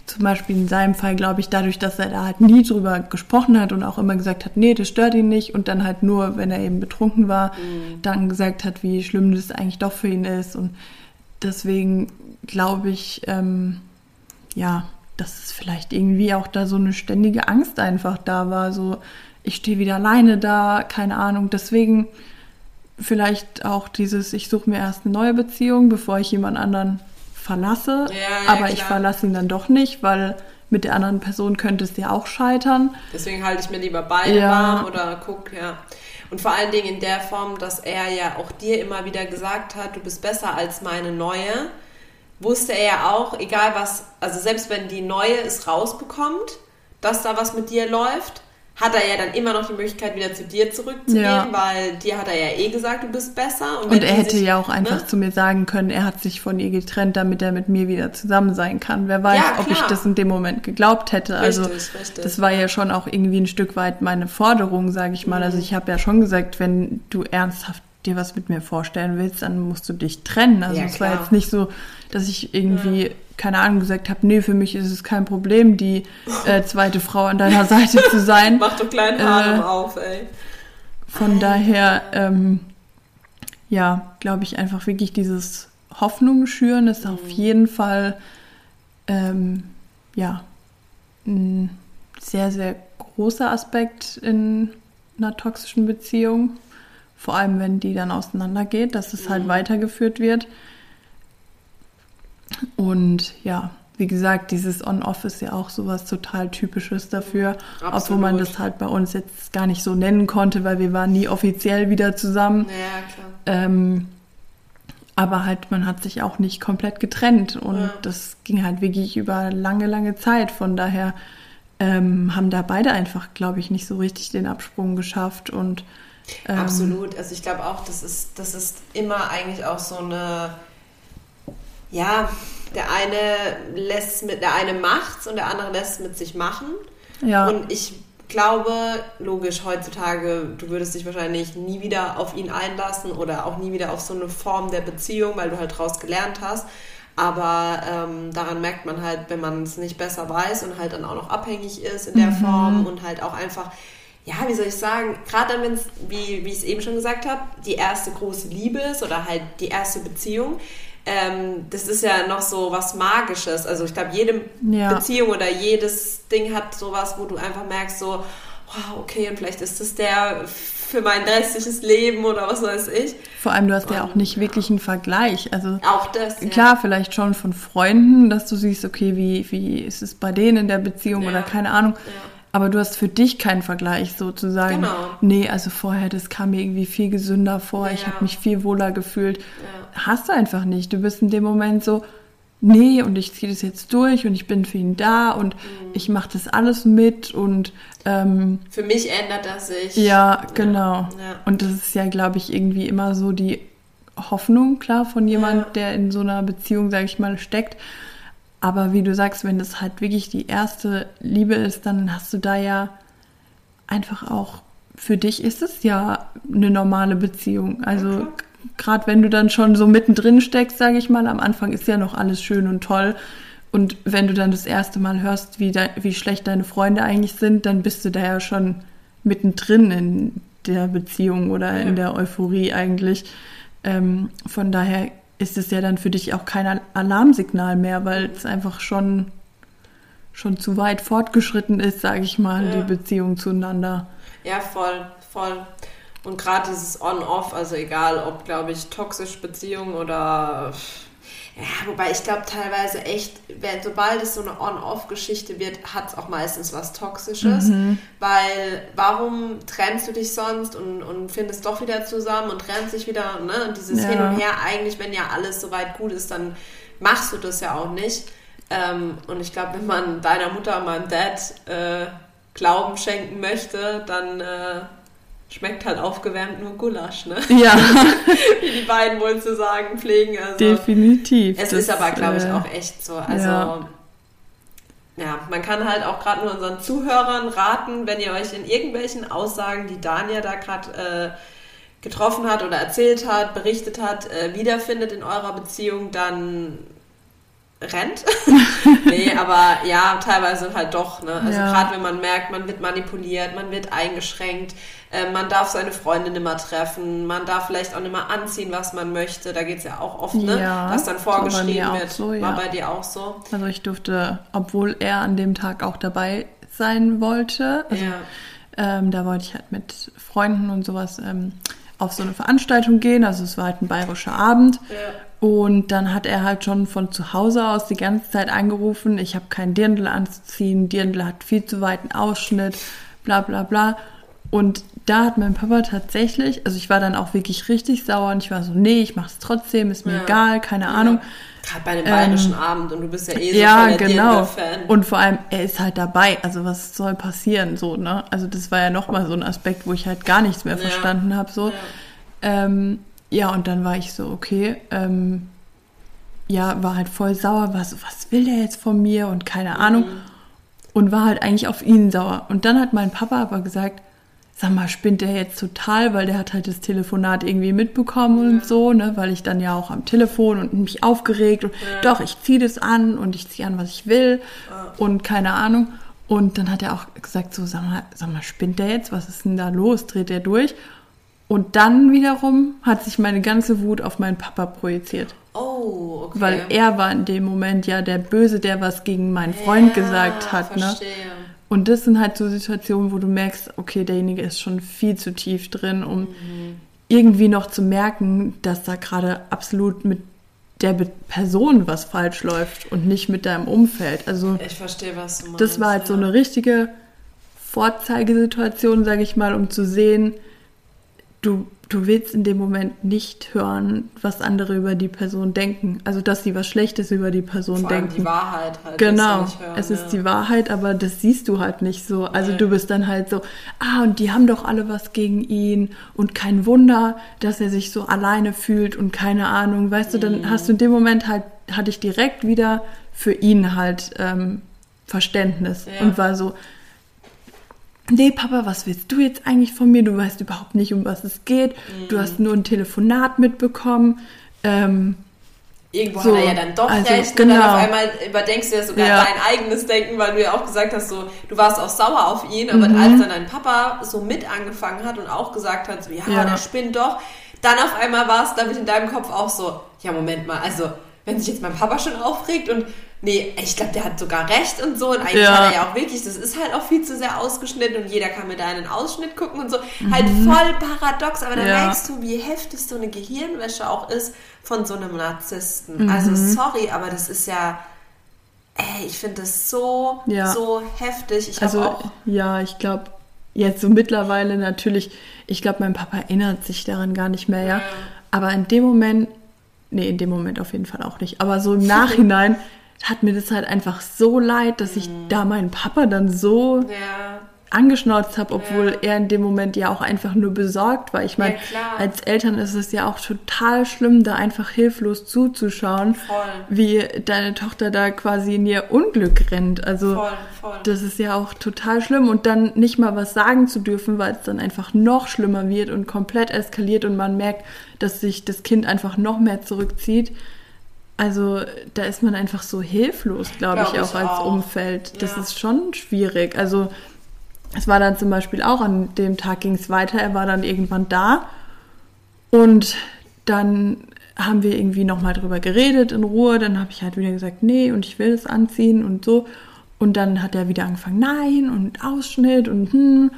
zum Beispiel in seinem Fall, glaube ich, dadurch, dass er da halt nie drüber gesprochen hat und auch immer gesagt hat, nee, das stört ihn nicht und dann halt nur, wenn er eben betrunken war, dann gesagt hat, wie schlimm das eigentlich doch für ihn ist. Und deswegen glaube ich, ähm, ja, dass es vielleicht irgendwie auch da so eine ständige Angst einfach da war, so ich stehe wieder alleine da, keine Ahnung, deswegen vielleicht auch dieses, ich suche mir erst eine neue Beziehung, bevor ich jemand anderen verlasse, Ja, ja, aber ich klar. verlasse ihn dann doch nicht, weil mit der anderen Person könnte es ja auch scheitern. Deswegen halte ich mir lieber beide Ja. warm oder guck, ja. Und vor allen Dingen in der Form, dass er ja auch dir immer wieder gesagt hat, du bist besser als meine neue, wusste er ja auch, egal was, also selbst wenn die neue es rausbekommt, dass da was mit dir läuft, hat er ja dann immer noch die Möglichkeit, wieder zu dir zurückzugehen, Ja. weil dir hat er ja eh gesagt, du bist besser. wenn Und er hätte sich- ja auch einfach ne? zu mir sagen können, er hat sich von ihr getrennt, damit er mit mir wieder zusammen sein kann. Wer weiß, Ja, ob ich das in dem Moment geglaubt hätte. also Richtig, richtig. das war ja schon auch irgendwie ein Stück weit meine Forderung, sage ich mal. Also ich habe ja schon gesagt, wenn du ernsthaft dir was mit mir vorstellen willst, dann musst du dich trennen. Also Ja, es war jetzt nicht so, dass ich irgendwie, keine Ahnung, gesagt habe, nee, für mich ist es kein Problem, die äh, zweite Frau an deiner Seite zu sein. Mach doch kleinen Haaren Äh, auf, ey. Von daher, ähm, ja, glaube ich einfach wirklich dieses Hoffnung schüren ist auf jeden Fall, ähm, ja, ein sehr, sehr großer Aspekt in einer toxischen Beziehung. Vor allem, wenn die dann auseinandergeht, dass es halt weitergeführt wird. Und ja, wie gesagt, dieses On-Off ist ja auch sowas total Typisches dafür. Obwohl man Absolut. das halt bei uns jetzt gar nicht so nennen konnte, weil wir waren nie offiziell wieder zusammen. Ja, klar. Ähm, aber halt, man hat sich auch nicht komplett getrennt und Ja. das ging halt wirklich über lange, lange Zeit. Von daher ähm, haben da beide einfach, glaube ich, nicht so richtig den Absprung geschafft und ähm, Absolut. Also ich glaube auch, das ist, das ist immer eigentlich auch so eine, ja, der eine lässt mit, der eine macht's und der andere lässt mit sich machen. Ja, Und ich glaube, logisch, heutzutage, du würdest dich wahrscheinlich nie wieder auf ihn einlassen oder auch nie wieder auf so eine Form der Beziehung, weil du halt draus gelernt hast. Aber ähm, daran merkt man halt, wenn man es nicht besser weiß und halt dann auch noch abhängig ist in der Form und halt auch einfach, ja, wie soll ich sagen, gerade dann, wenn es, wie, wie ich es eben schon gesagt habe, die erste große Liebe ist oder halt die erste Beziehung, ähm, das ist ja noch so was Magisches. Also ich glaube, jede Ja. Beziehung oder jedes Ding hat sowas, wo du einfach merkst, so, wow, okay, und vielleicht ist das der für mein restliches Leben oder was weiß ich. vor allem, du hast ja auch nicht wirklich einen Vergleich. Also Auch das. ja. Klar, vielleicht schon von Freunden, dass du siehst, okay, wie, wie ist es bei denen in der Beziehung Ja. oder keine Ahnung. Ja. Aber du hast für dich keinen Vergleich sozusagen. Genau. Nee, also vorher, das kam mir irgendwie viel gesünder vor. Ich Ja. habe mich viel wohler gefühlt. Ja. Hast du einfach nicht. Du bist in dem Moment so, nee, und ich ziehe das jetzt durch und ich bin für ihn da und Mhm. ich mache das alles mit und ähm, Für mich ändert das sich. ja, genau. Ja. Und das ist ja, glaube ich, irgendwie immer so die Hoffnung, klar, von jemand, der in so einer Beziehung, sage ich mal, steckt. Aber wie du sagst, wenn das halt wirklich die erste Liebe ist, dann hast du da ja einfach auch, für dich ist es ja eine normale Beziehung. Also klar. gerade wenn du dann schon so mittendrin steckst, sage ich mal, am Anfang ist ja noch alles schön und toll. Und wenn du dann das erste Mal hörst, wie, de, wie schlecht deine Freunde eigentlich sind, dann bist du da ja schon mittendrin in der Beziehung oder ja. in der Euphorie eigentlich. Ähm, von daher ist es ja dann für dich auch kein Alarmsignal mehr, weil es einfach schon, schon zu weit fortgeschritten ist, sage ich mal, ja. die Beziehung zueinander. Ja, voll, voll. Und gerade dieses On-Off, also egal ob, glaube ich, toxische Beziehung oder ja, wobei ich glaube teilweise echt, wenn, sobald es so eine On-Off-Geschichte wird, hat es auch meistens was Toxisches. Mhm. Weil warum trennst du dich sonst und, und findest doch wieder zusammen und trennst dich wieder, ne? Und dieses ja. Hin und Her, eigentlich, wenn ja alles soweit gut ist, dann machst du das ja auch nicht. Ähm, und ich glaube, wenn man deiner Mutter und meinem Dad äh, Glauben schenken möchte, dann äh, schmeckt halt aufgewärmt nur Gulasch, ne? Ja. Wie die beiden wohl zu sagen pflegen. Also, Definitiv. Es das, ist aber, glaube ich, äh, auch echt so. Also, ja. ja man kann halt auch gerade nur unseren Zuhörern raten, wenn ihr euch in irgendwelchen Aussagen, die Dania da gerade äh, getroffen hat oder erzählt hat, berichtet hat, äh, wiederfindet in eurer Beziehung, dann rennt. nee, aber ja, teilweise halt doch. Ne? Also ja. gerade wenn man merkt, man wird manipuliert, man wird eingeschränkt, äh, man darf seine Freunde nicht mehr treffen, man darf vielleicht auch nicht mehr anziehen, was man möchte. Da geht es ja auch oft, ne? Ja, was dann vorgeschrieben wird. So, ja. War bei dir auch so? Also ich durfte, obwohl er an dem Tag auch dabei sein wollte, also, ähm, da wollte ich halt mit Freunden und sowas ähm, auf so eine Veranstaltung gehen. Also es war halt ein bayerischer Abend. Ja. Und dann hat er halt schon von zu Hause aus die ganze Zeit angerufen, ich habe kein Dirndl anzuziehen, Dirndl hat viel zu weiten Ausschnitt, bla bla bla. Und da hat mein Papa tatsächlich, also ich war dann auch wirklich richtig sauer und ich war so, nee, ich mach's trotzdem, ist mir ja. egal, keine ja. Ahnung. Gerade bei einem bayerischen ähm, Abend und du bist ja eh so ja, der genau. Fan. Und vor allem, er ist halt dabei, also was soll passieren, so, ne? Also das war ja nochmal so ein Aspekt, wo ich halt gar nichts mehr verstanden habe, so. Ähm, ja, und dann war ich so, okay, ähm, ja, war halt voll sauer, was, was will der jetzt von mir und keine Ahnung. Und war halt eigentlich auf ihn sauer. Und dann hat mein Papa aber gesagt, sag mal, spinnt der jetzt total, weil der hat halt das Telefonat irgendwie mitbekommen ja. und so, ne, weil ich dann ja auch am Telefon und mich aufgeregt und ja. doch, ich ziehe das an und ich ziehe an, was ich will ja. und keine Ahnung. Und dann hat er auch gesagt, so, sag mal, sag mal, spinnt der jetzt? Was ist denn da los? Dreht der durch? Und dann wiederum hat sich meine ganze Wut auf meinen Papa projiziert. Oh, okay. Weil er war in dem Moment ja der Böse, der was gegen meinen Freund ja, gesagt hat. Ne? Verstehe. Ne? Und das sind halt so Situationen, wo du merkst, okay, derjenige ist schon viel zu tief drin, um mhm. irgendwie noch zu merken, dass da gerade absolut mit der Person was falsch läuft und nicht mit deinem Umfeld. Also ich verstehe, was du meinst. Das war halt ja. so eine richtige Vorzeigesituation, sage ich mal, um zu sehen, du, du willst in dem Moment nicht hören, was andere über die Person denken. Also, dass sie was Schlechtes über die Person Vor denken. die Wahrheit halt. Genau, hören, es ist ja. die Wahrheit, aber das siehst du halt nicht so. Also, nee. du bist dann halt so, ah, und die haben doch alle was gegen ihn und kein Wunder, dass er sich so alleine fühlt und keine Ahnung. Weißt du, dann mhm. hast du in dem Moment halt, hatte ich direkt wieder für ihn halt ähm, Verständnis ja. und war so, nee, Papa, was willst du jetzt eigentlich von mir? Du weißt überhaupt nicht, um was es geht. Mhm. Du hast nur ein Telefonat mitbekommen. Ähm, Irgendwo so, hat er ja dann doch also, recht. Genau. Und dann auf einmal überdenkst du ja sogar ja. dein eigenes Denken, weil du ja auch gesagt hast, so, du warst auch sauer auf ihn, aber mhm. als dann dein Papa so mit angefangen hat und auch gesagt hat, so, ja, ja. der spinnt doch, dann auf einmal war es damit in deinem Kopf auch so, ja, Moment mal, also, wenn sich jetzt mein Papa schon aufregt und nee, ich glaube, der hat sogar recht und so. Und eigentlich ja. hat er ja auch wirklich, das ist halt auch viel zu sehr ausgeschnitten und jeder kann mir da einen Ausschnitt gucken und so. Mhm. Halt voll paradox, aber dann ja. merkst du, wie heftig so eine Gehirnwäsche auch ist von so einem Narzissten. Mhm. Also sorry, aber das ist ja. Ey, ich finde das so, ja. so heftig. Ich also, auch ja, ich glaube, jetzt so mittlerweile natürlich, ich glaube, mein Papa erinnert sich daran gar nicht mehr, ja. Aber in dem Moment, nee, in dem Moment auf jeden Fall auch nicht, aber so im Nachhinein hat mir das halt einfach so leid, dass ich mhm. da meinen Papa dann so ja. angeschnauzt habe, obwohl ja. er in dem Moment ja auch einfach nur besorgt war. Ich meine, ja, als Eltern ist es ja auch total schlimm, da einfach hilflos zuzuschauen, voll. wie deine Tochter da quasi in ihr Unglück rennt. Also voll, voll. das ist ja auch total schlimm und dann nicht mal was sagen zu dürfen, weil es dann einfach noch schlimmer wird und komplett eskaliert und man merkt, dass sich das Kind einfach noch mehr zurückzieht. Also da ist man einfach so hilflos, glaube Glaub ich, auch ich als auch. Umfeld. Das Ja. ist schon schwierig. Also es war dann zum Beispiel auch an dem Tag ging es weiter. Er war dann irgendwann da und dann haben wir irgendwie nochmal drüber geredet in Ruhe. Dann habe ich halt wieder gesagt, nee, und ich will es anziehen und so. Und dann hat er wieder angefangen, nein und Ausschnitt und hm.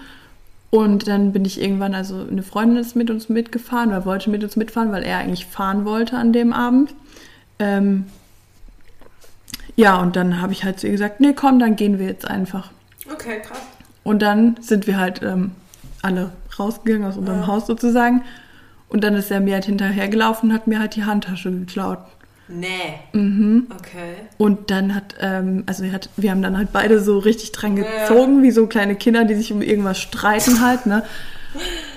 Und dann bin ich irgendwann, also eine Freundin ist mit uns mitgefahren oder wollte mit uns mitfahren, weil er eigentlich fahren wollte an dem Abend. Ähm, ja, und dann habe ich halt zu ihr gesagt, nee, komm, dann gehen wir jetzt einfach. Okay, krass. Und dann sind wir halt ähm, alle rausgegangen aus unserem Ja. Haus sozusagen. Und dann ist er mir halt hinterhergelaufen und hat mir halt die Handtasche geklaut. Nee. Mhm. Okay. Und dann hat, ähm, also er hat, wir haben dann halt beide so richtig dran Ja. gezogen, wie so kleine Kinder, die sich um irgendwas streiten halt, ne?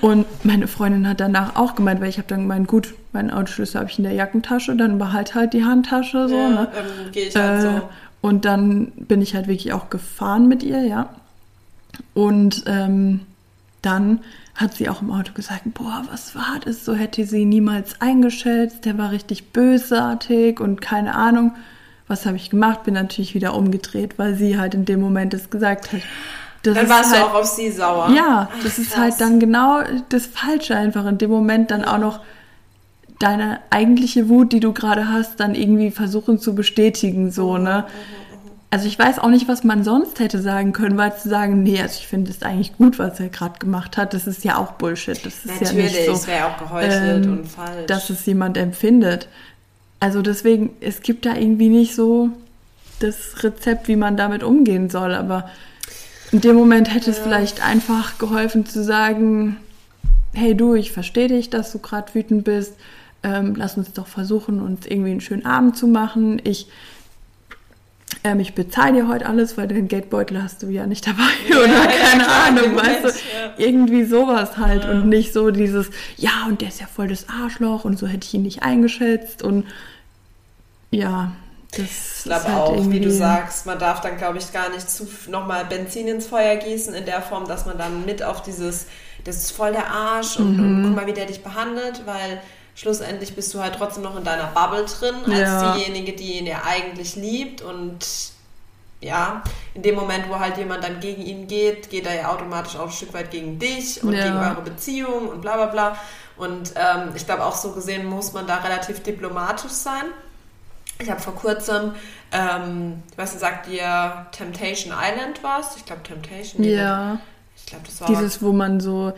Und meine Freundin hat danach auch gemeint, weil ich habe dann gemeint, gut, meinen Autoschlüssel habe ich in der Jackentasche, dann behalt halt die Handtasche so, ja, ne? Gehe ich halt Äh, so. Und dann bin ich halt wirklich auch gefahren mit ihr, ja. Und ähm, dann hat sie auch im Auto gesagt, boah, was war das? So hätte sie niemals eingeschätzt. Der war richtig bösartig und keine Ahnung. Was habe ich gemacht? Bin natürlich wieder umgedreht, weil sie halt in dem Moment das gesagt hat. Das Dann ist warst halt, du auch auf sie sauer. ja, das ist krass. halt dann genau das Falsche einfach. In dem Moment dann auch noch deine eigentliche Wut, die du gerade hast, dann irgendwie versuchen zu bestätigen, so, ne? Also ich weiß auch nicht, was man sonst hätte sagen können, weil zu sagen, nee, also ich finde es eigentlich gut, was er gerade gemacht hat, das ist ja auch Bullshit. Das ist ja Natürlich, nicht so, es wäre auch geheuchelt ähm, und falsch. dass es jemand empfindet. Also deswegen, es gibt da irgendwie nicht so das Rezept, wie man damit umgehen soll, aber in dem Moment hätte es Ja. vielleicht einfach geholfen zu sagen, hey du, ich verstehe dich, dass du gerade wütend bist. Ähm, lass uns doch versuchen, uns irgendwie einen schönen Abend zu machen. Ich, ähm, ich bezahle dir heute alles, weil den Geldbeutel hast du ja nicht dabei Ja, oder ja, keine klar, Ahnung, weißt Moment, du? Irgendwie sowas halt Ja. und nicht so dieses, ja, und der ist ja voll das Arschloch und so hätte ich ihn nicht eingeschätzt und ja, das Ich glaube halt auch, irgendwie, wie du sagst, man darf dann, glaube ich, gar nicht zu nochmal Benzin ins Feuer gießen, in der Form, dass man dann mit auf dieses, das ist voll der Arsch und, Mhm. und guck mal, wie der dich behandelt, weil schlussendlich bist du halt trotzdem noch in deiner Bubble drin, als Ja. diejenige, die ihn ja eigentlich liebt und ja, in dem Moment, wo halt jemand dann gegen ihn geht, geht er ja automatisch auch ein Stück weit gegen dich und Ja. gegen eure Beziehung und bla bla bla. Und ähm, ich glaube, auch so gesehen muss man da relativ diplomatisch sein. Ich habe vor kurzem, ähm, nicht, sagt ihr Temptation Island was? Ich glaube Temptation. ja, Ich glaube, das war. dieses, wo man so,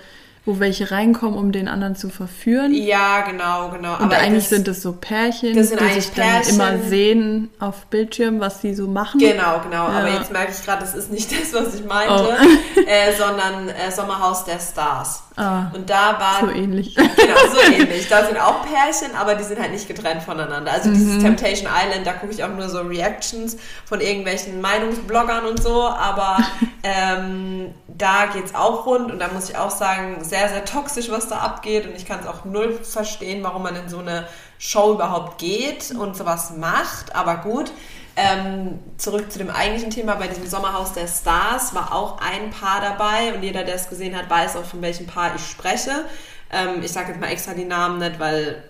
wo welche reinkommen, um den anderen zu verführen. ja, genau, genau. Und eigentlich das- sind es so Pärchen, Das sind die sich dann Pärchen. immer sehen auf Bildschirm, was sie so machen. Genau, genau. Aber Ja. jetzt merke ich gerade, das ist nicht das, was ich meinte, Oh. äh, sondern äh, Sommerhaus der Stars. Ah, Und da war so ähnlich. Genau, so ähnlich. Da sind auch Pärchen, aber die sind halt nicht getrennt voneinander. Also dieses Mhm. Temptation Island, da gucke ich auch nur so Reactions von irgendwelchen Meinungsbloggern und so, aber ähm, da geht's auch rund und da muss ich auch sagen, sehr, sehr toxisch, was da abgeht und ich kann es auch null verstehen, warum man in so eine Show überhaupt geht und sowas macht, aber gut. Ähm, zurück zu dem eigentlichen Thema, bei diesem Sommerhaus der Stars war auch ein Paar dabei und jeder, der es gesehen hat, weiß auch, von welchem Paar ich spreche. Ähm, ich sage jetzt mal extra die Namen nicht, weil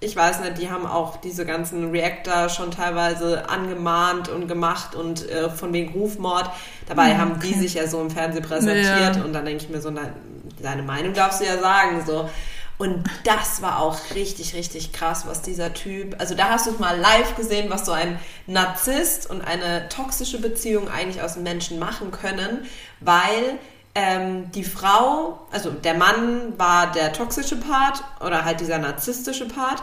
ich weiß nicht, die haben auch diese ganzen Reactor schon teilweise angemahnt und gemacht und äh, von wegen Rufmord. Dabei haben die sich ja so im Fernsehen präsentiert Ja. und dann denke ich mir so, na, deine Meinung darfst du ja sagen, so. Und das war auch richtig, richtig krass, was dieser Typ, also da hast du es mal live gesehen, was so ein Narzisst und eine toxische Beziehung eigentlich aus dem Menschen machen können, weil ähm, die Frau, also der Mann war der toxische Part oder halt dieser narzisstische Part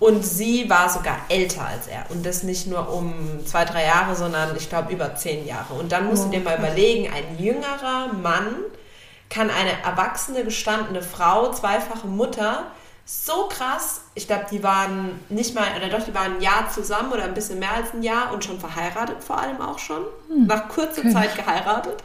und sie war sogar älter als er und das nicht nur um zwei, drei Jahre, sondern ich glaube über zehn Jahre. Und dann musst du Oh, dir mal überlegen, ein jüngerer Mann kann eine erwachsene, gestandene Frau, zweifache Mutter, so krass, ich glaube, die waren nicht mal, oder doch, die waren ein Jahr zusammen oder ein bisschen mehr als ein Jahr und schon verheiratet vor allem auch schon. Nach kurzer okay. Zeit geheiratet.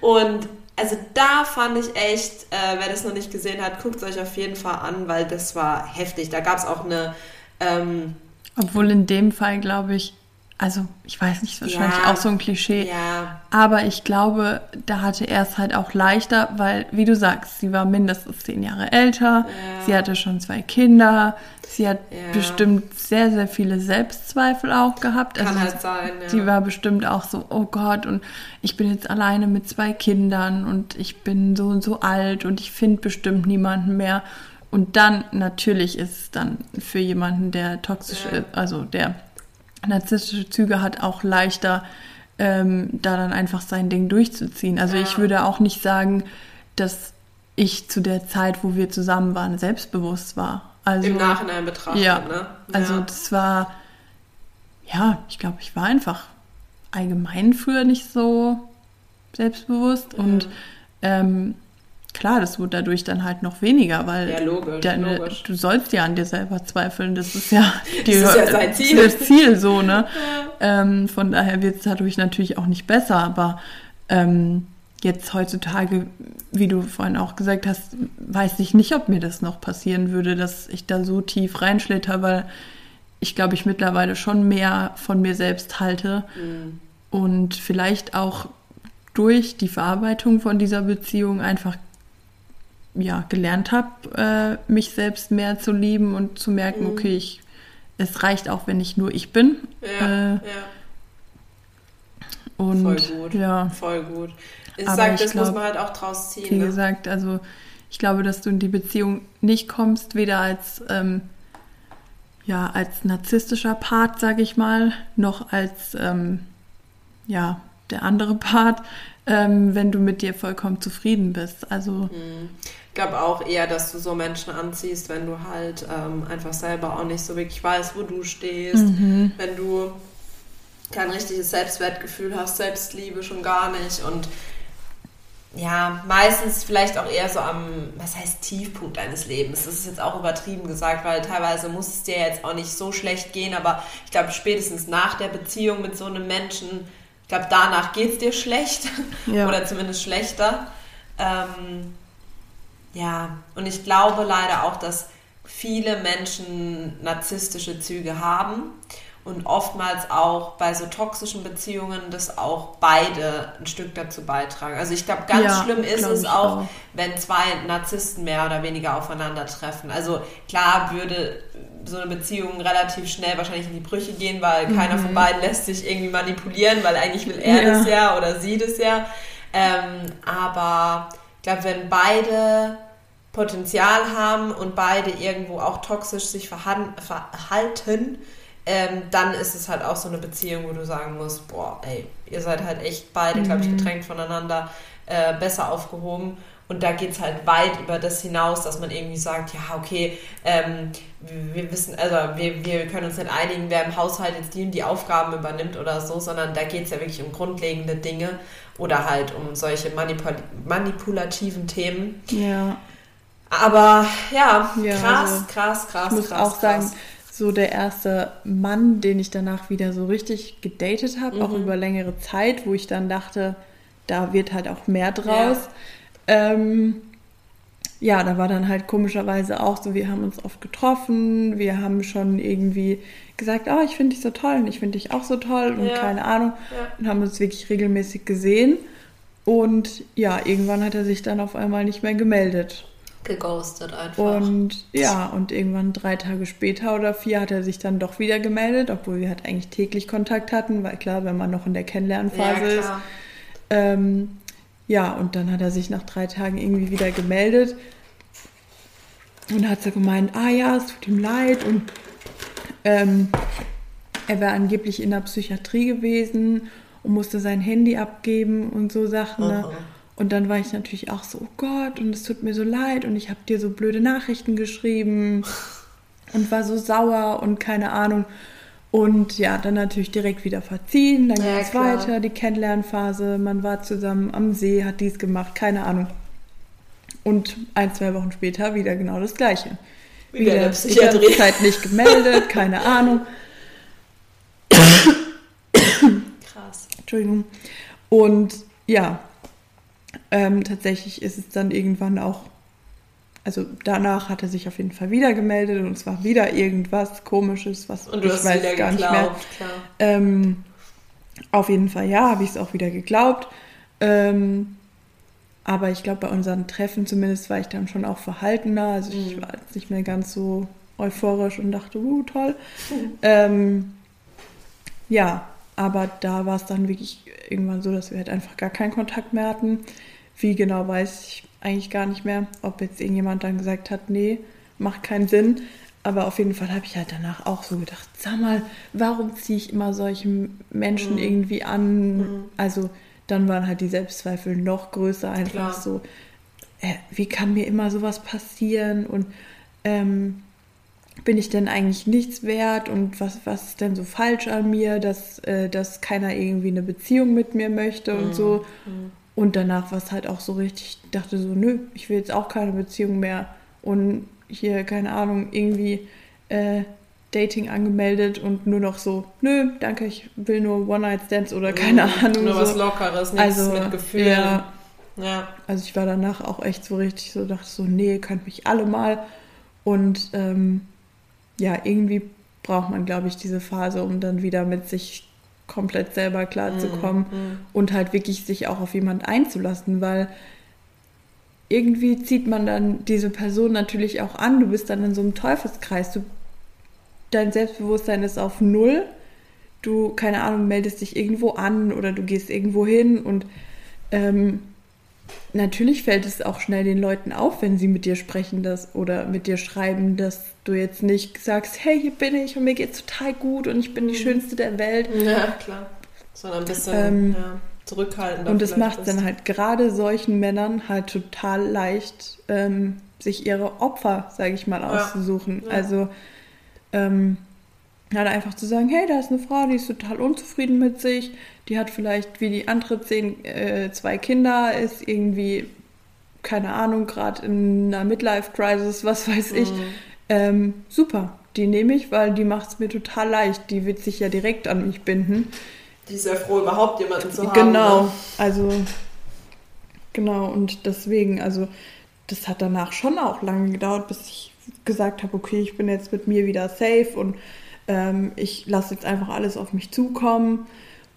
Und also da fand ich echt, äh, wer das noch nicht gesehen hat, guckt es euch auf jeden Fall an, weil das war heftig. Da gab es auch eine. Ähm, Obwohl in dem Fall, glaube ich, also ich weiß nicht, wahrscheinlich Ja. auch so ein Klischee. ja, Aber ich glaube, da hatte er es halt auch leichter, weil, wie du sagst, sie war mindestens zehn Jahre älter, Ja. sie hatte schon zwei Kinder, sie hat bestimmt sehr, sehr viele Selbstzweifel auch gehabt. kann Also halt sein. Ja. Sie war bestimmt auch so, oh Gott, und ich bin jetzt alleine mit zwei Kindern und ich bin so und so alt und ich finde bestimmt niemanden mehr. Und dann, natürlich ist es dann für jemanden, der toxische, Ja. also der narzisstische Züge hat, auch leichter, ähm, da dann einfach sein Ding durchzuziehen. Also Ja. ich würde auch nicht sagen, dass ich zu der Zeit, wo wir zusammen waren, selbstbewusst war. Also, Im Nachhinein betrachtet, ja, ne? also ja. das war, ja, ich glaube, ich war einfach allgemein früher nicht so selbstbewusst und ähm, klar, das wurde dadurch dann halt noch weniger, weil Ja, logisch, deine- logisch. du sollst ja an dir selber zweifeln, das ist ja, die, ist ja sein Ziel. Das Ziel so, ne? Ähm, von daher wird es dadurch natürlich auch nicht besser, aber ähm, jetzt heutzutage, wie du vorhin auch gesagt hast, weiß ich nicht, ob mir das noch passieren würde, dass ich da so tief reinschlitter, weil ich glaube, ich mittlerweile schon mehr von mir selbst halte Mhm. und vielleicht auch durch die Verarbeitung von dieser Beziehung einfach ja gelernt habe, äh, mich selbst mehr zu lieben und zu merken, Mhm. okay, ich, es reicht auch, wenn ich nur ich bin. Ja, Äh, ja, Und Voll gut. ja, voll gut. Ich Aber sag, ich das muss glaub, man halt auch draus ziehen. wie ne? gesagt, also ich glaube, dass du in die Beziehung nicht kommst, weder als ähm, ja als narzisstischer Part, sage ich mal, noch als ähm, ja der andere Part, ähm, wenn du mit dir vollkommen zufrieden bist. Also Ich glaube auch eher, dass du so Menschen anziehst, wenn du halt ähm, einfach selber auch nicht so wirklich weißt, wo du stehst. Mhm. Wenn du kein richtiges Selbstwertgefühl hast, Selbstliebe schon gar nicht. Und ja, meistens vielleicht auch eher so am, was heißt Tiefpunkt deines Lebens. Das ist jetzt auch übertrieben gesagt, weil teilweise muss es dir jetzt auch nicht so schlecht gehen, aber ich glaube, spätestens nach der Beziehung mit so einem Menschen, ich glaube, danach geht es dir schlecht Ja. oder zumindest schlechter. Ähm, ja, und ich glaube leider auch, dass viele Menschen narzisstische Züge haben und oftmals auch bei so toxischen Beziehungen, dass auch beide ein Stück dazu beitragen. Also ich glaube, ganz Ja, schlimm ist es auch, auch. wenn zwei Narzissten mehr oder weniger aufeinandertreffen. Also klar würde so eine Beziehung relativ schnell wahrscheinlich in die Brüche gehen, weil keiner von beiden lässt sich irgendwie manipulieren, weil eigentlich will er Mhm. Ja. das ja oder sie das ja. Ähm, aber ich glaube, wenn beide Potenzial haben und beide irgendwo auch toxisch sich verhalten, ähm, dann ist es halt auch so eine Beziehung, wo du sagen musst, boah, ey, ihr seid halt echt beide, glaube ich, Mhm. getrennt voneinander äh, besser aufgehoben. Und da geht es halt weit über das hinaus, dass man irgendwie sagt, ja, okay, ähm, wir, wissen, also wir, wir können uns nicht einigen, wer im Haushalt jetzt die und die Aufgaben übernimmt oder so, sondern da geht es ja wirklich um grundlegende Dinge oder halt um solche manipul manipulativen Themen. ja. Aber ja, Ja, krass, also, krass, krass, Ich muss krass. auch sagen, krass. so der erste Mann, den ich danach wieder so richtig gedatet habe, auch Mhm. über längere Zeit, wo ich dann dachte, da wird halt auch mehr draus. Ähm, ja, da war dann halt komischerweise auch so, wir haben uns oft getroffen, wir haben schon irgendwie gesagt, oh, ich finde dich so toll und ich finde dich auch so toll und Ja. keine Ahnung Ja. und haben uns wirklich regelmäßig gesehen. Und ja, irgendwann hat er sich dann auf einmal nicht mehr gemeldet. Geghostet einfach. Und ja, und irgendwann drei Tage später oder vier hat er sich dann doch wieder gemeldet, obwohl wir halt eigentlich täglich Kontakt hatten, weil klar, wenn man noch in der Kennenlernphase ist. klar. Ähm, ja, und dann hat er sich nach drei Tagen irgendwie wieder gemeldet und hat so gemeint, ah ja, es tut ihm leid und ähm, er wäre angeblich in der Psychiatrie gewesen und musste sein Handy abgeben und so Sachen. Ne? Aha. Und dann war ich natürlich auch so, oh Gott, und es tut mir so leid und ich habe dir so blöde Nachrichten geschrieben und war so sauer und keine Ahnung. Und ja, dann natürlich direkt wieder verziehen, dann Ja, ging es weiter, die Kennenlernphase, man war zusammen am See, hat dies gemacht, keine Ahnung. Und ein, zwei Wochen später wieder genau das Gleiche. Wieder in der die ganze Psychiatrie. Zeit nicht gemeldet, keine Ahnung. Krass. Entschuldigung. Und ja, Ähm, tatsächlich ist es dann irgendwann auch, also danach hat er sich auf jeden Fall wieder gemeldet und es war wieder irgendwas Komisches, was und du ich hast weiß wieder gar geglaubt, nicht mehr. klar. Ähm, auf jeden Fall ja, habe ich es auch wieder geglaubt. Ähm, aber ich glaube, bei unseren Treffen zumindest war ich dann schon auch verhaltener. Also ich Mhm. war jetzt nicht mehr ganz so euphorisch und dachte, uh, toll. Ähm, ja, aber da war es dann wirklich irgendwann so, dass wir halt einfach gar keinen Kontakt mehr hatten. Wie genau weiß ich eigentlich gar nicht mehr, ob jetzt irgendjemand dann gesagt hat, nee, macht keinen Sinn. Aber auf jeden Fall habe ich halt danach auch so gedacht, sag mal, warum ziehe ich immer solche Menschen Mhm. irgendwie an? Mhm. Also dann waren halt die Selbstzweifel noch größer, einfach Klar. so, äh, wie kann mir immer sowas passieren und ähm, bin ich denn eigentlich nichts wert und was, was ist denn so falsch an mir, dass, äh, dass keiner irgendwie eine Beziehung mit mir möchte und Mhm. so. Und danach war es halt auch so richtig, ich dachte so, nö, ich will jetzt auch keine Beziehung mehr. Und hier, keine Ahnung, irgendwie äh, Dating angemeldet und nur noch so, nö, danke, ich will nur One-Night-Stands oder keine Mhm. Ahnung. Nur was so. Lockeres, nichts Also, mit Gefühlen. ja. ja. Also ich war danach auch echt so richtig so, dachte so, nee, könnt mich alle mal. Und ähm, ja, irgendwie braucht man, glaube ich, diese Phase, um dann wieder mit sich komplett selber klarzukommen Mhm. und halt wirklich sich auch auf jemand einzulassen, weil irgendwie zieht man dann diese Person natürlich auch an. Du bist dann in so einem Teufelskreis. Du, dein Selbstbewusstsein ist auf Null. Du, keine Ahnung, meldest dich irgendwo an oder du gehst irgendwo hin und ähm, natürlich fällt es auch schnell den Leuten auf, wenn sie mit dir sprechen das, oder mit dir schreiben, dass du jetzt nicht sagst, hey, hier bin ich und mir geht's total gut und ich bin die Schönste der Welt. Ja, klar. Sondern ein bisschen Ähm, ja, zurückhaltender. Und das macht dann halt gerade solchen Männern halt total leicht, ähm, sich ihre Opfer, sage ich mal, Ja. auszusuchen. Ja. Also ähm, halt einfach zu sagen, hey, da ist eine Frau, die ist total unzufrieden mit sich, die hat vielleicht wie die andere zehn, äh, zwei Kinder, ist irgendwie, keine Ahnung, gerade in einer Midlife-Crisis, was weiß ich. Mhm. Ähm, super, die nehme ich, weil die macht es mir total leicht. Die wird sich ja direkt an mich binden. Die ist ja froh, überhaupt jemanden zu haben. Genau, Ne? also genau und deswegen, also das hat danach schon auch lange gedauert, bis ich gesagt habe, okay, ich bin jetzt mit mir wieder safe und ähm, ich lasse jetzt einfach alles auf mich zukommen.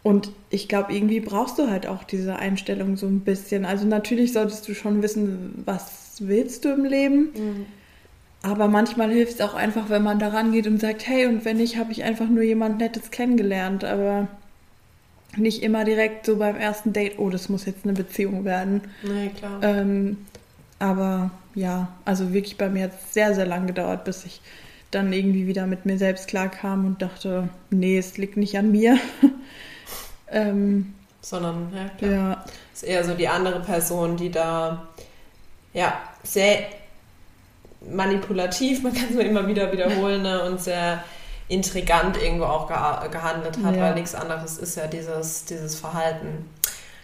Und ich glaube, irgendwie brauchst du halt auch diese Einstellung so ein bisschen. Also natürlich solltest du schon wissen, was willst du im Leben. Mhm. Aber manchmal hilft es auch einfach, wenn man da rangeht und sagt, hey, und wenn nicht, habe ich einfach nur jemand Nettes kennengelernt. Aber nicht immer direkt so beim ersten Date, oh, das muss jetzt eine Beziehung werden. Nee, klar. Ähm, aber ja, also wirklich bei mir hat es sehr, sehr lang gedauert, bis ich dann irgendwie wieder mit mir selbst klarkam und dachte, nee, es liegt nicht an mir. ähm, Sondern, ja, klar. ja, ist eher so die andere Person, die da ja sehr manipulativ, man kann es nur immer wieder wiederholen, ne, und sehr intrigant irgendwo auch geha- gehandelt hat, Ja. weil nichts anderes ist ja dieses, dieses Verhalten.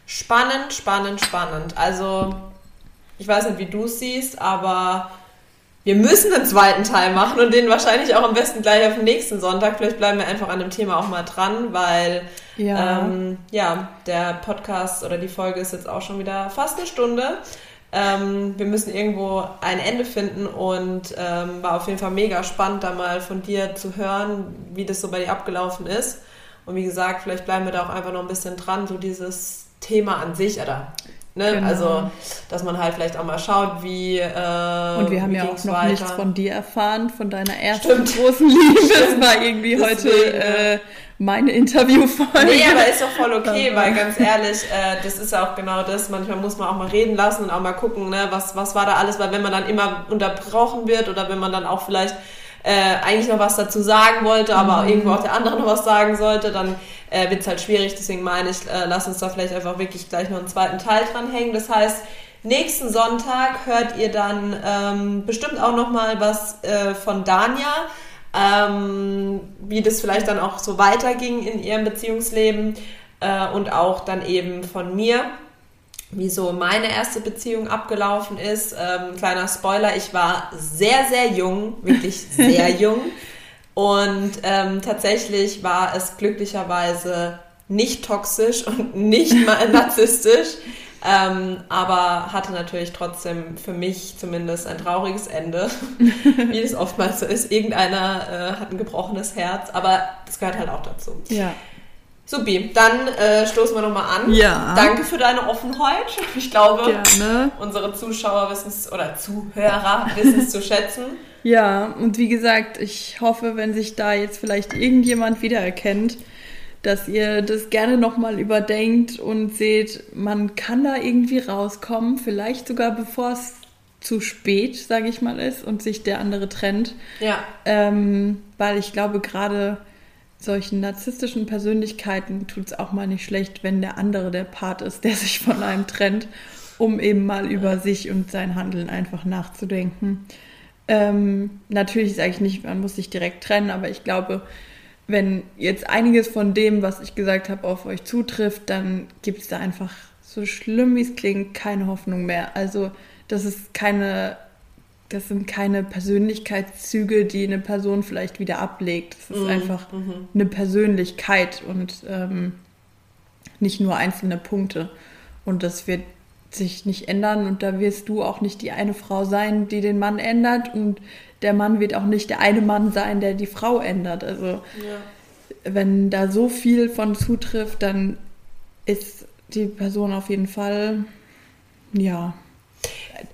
Spannend, spannend, spannend. Also, ich weiß nicht, wie du es siehst, aber wir müssen einen zweiten Teil machen und den wahrscheinlich auch am besten gleich auf den nächsten Sonntag. Vielleicht bleiben wir einfach an dem Thema auch mal dran, weil ja, ähm, ja, der Podcast oder die Folge ist jetzt auch schon wieder fast eine Stunde. Ähm, wir müssen irgendwo ein Ende finden und ähm, war auf jeden Fall mega spannend, da mal von dir zu hören, wie das so bei dir abgelaufen ist. Und wie gesagt, vielleicht bleiben wir da auch einfach noch ein bisschen dran, so dieses Thema an sich, oder? Ne? Genau. Also, dass man halt vielleicht auch mal schaut, wie. Äh, und wir haben ja auch noch weiter. nichts von dir erfahren, von deiner ersten Stimmt. großen Liebe. Das Stimmt. war irgendwie heute Deswegen, äh, meine Interviewfolge. Nee, aber ist doch voll okay, weil ganz ehrlich, äh, das ist ja auch genau das. Manchmal muss man auch mal reden lassen und auch mal gucken, ne, was, was war da alles, weil wenn man dann immer unterbrochen wird oder wenn man dann auch vielleicht äh, eigentlich noch was dazu sagen wollte, aber Mhm. irgendwo auch der andere noch was sagen sollte, dann äh, wird es halt schwierig. Deswegen meine ich, äh, lass uns da vielleicht einfach wirklich gleich noch einen zweiten Teil dranhängen. Das heißt, nächsten Sonntag hört ihr dann ähm, bestimmt auch noch mal was äh, von Dania ähm, wie das vielleicht dann auch so weiterging in ihrem Beziehungsleben äh, und auch dann eben von mir, wie so meine erste Beziehung abgelaufen ist. Ähm, kleiner Spoiler, ich war sehr, sehr jung, wirklich sehr jung und ähm, tatsächlich war es glücklicherweise nicht toxisch und nicht mal narzisstisch. Ähm, aber hatte natürlich trotzdem für mich zumindest ein trauriges Ende, wie es oftmals so ist. Irgendeiner äh, hat ein gebrochenes Herz, aber das gehört halt auch dazu. Ja. Supi, dann äh, stoßen wir nochmal an. Ja. Danke für deine Offenheit. Ich glaube, Gerne. unsere Zuschauer wissen es, oder Zuhörer wissen es zu schätzen. Ja, und wie gesagt, ich hoffe, wenn sich da jetzt vielleicht irgendjemand wiedererkennt, dass ihr das gerne nochmal überdenkt und seht, man kann da irgendwie rauskommen, vielleicht sogar bevor es zu spät, sage ich mal, ist und sich der andere trennt. Ja. Ähm, weil ich glaube, gerade solchen narzisstischen Persönlichkeiten tut es auch mal nicht schlecht, wenn der andere der Part ist, der sich von einem trennt, um eben mal über sich und sein Handeln einfach nachzudenken. Ähm, natürlich sage ich nicht, man muss sich direkt trennen, aber ich glaube, wenn jetzt einiges von dem, was ich gesagt habe, auf euch zutrifft, dann gibt es da einfach, so schlimm wie es klingt, keine Hoffnung mehr. Also das ist keine das sind keine Persönlichkeitszüge, die eine Person vielleicht wieder ablegt. Das ist Mhm, einfach mhm. eine Persönlichkeit und ähm, nicht nur einzelne Punkte. Und das wird sich nicht ändern und da wirst du auch nicht die eine Frau sein, die den Mann ändert und der Mann wird auch nicht der eine Mann sein, der die Frau ändert. Also Ja. wenn da so viel von zutrifft, dann ist die Person auf jeden Fall ja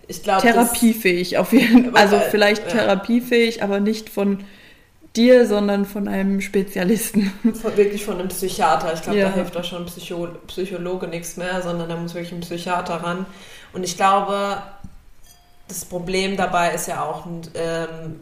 Ich glaube, therapiefähig auf jeden Aber, Also äh, vielleicht ja. therapiefähig, aber nicht von dir, sondern von einem Spezialisten. Von, wirklich von einem Psychiater. Ich glaube, Ja. da hilft auch schon Psycho Psychologe nichts mehr, sondern da muss wirklich ein Psychiater ran. Und ich glaube, das Problem dabei ist ja auch, ähm,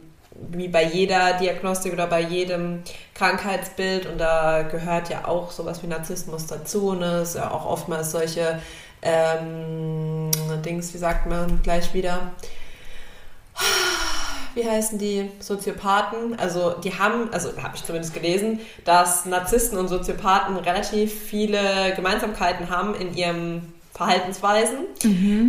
wie bei jeder Diagnostik oder bei jedem Krankheitsbild, und da gehört ja auch sowas wie Narzissmus dazu, ne? Es ist ja auch oftmals solche ähm, Dings, wie sagt man gleich wieder, wie heißen die Soziopathen? Also die haben, also habe ich zumindest gelesen, dass Narzissten und Soziopathen relativ viele Gemeinsamkeiten haben in ihrem Verhaltensweisen.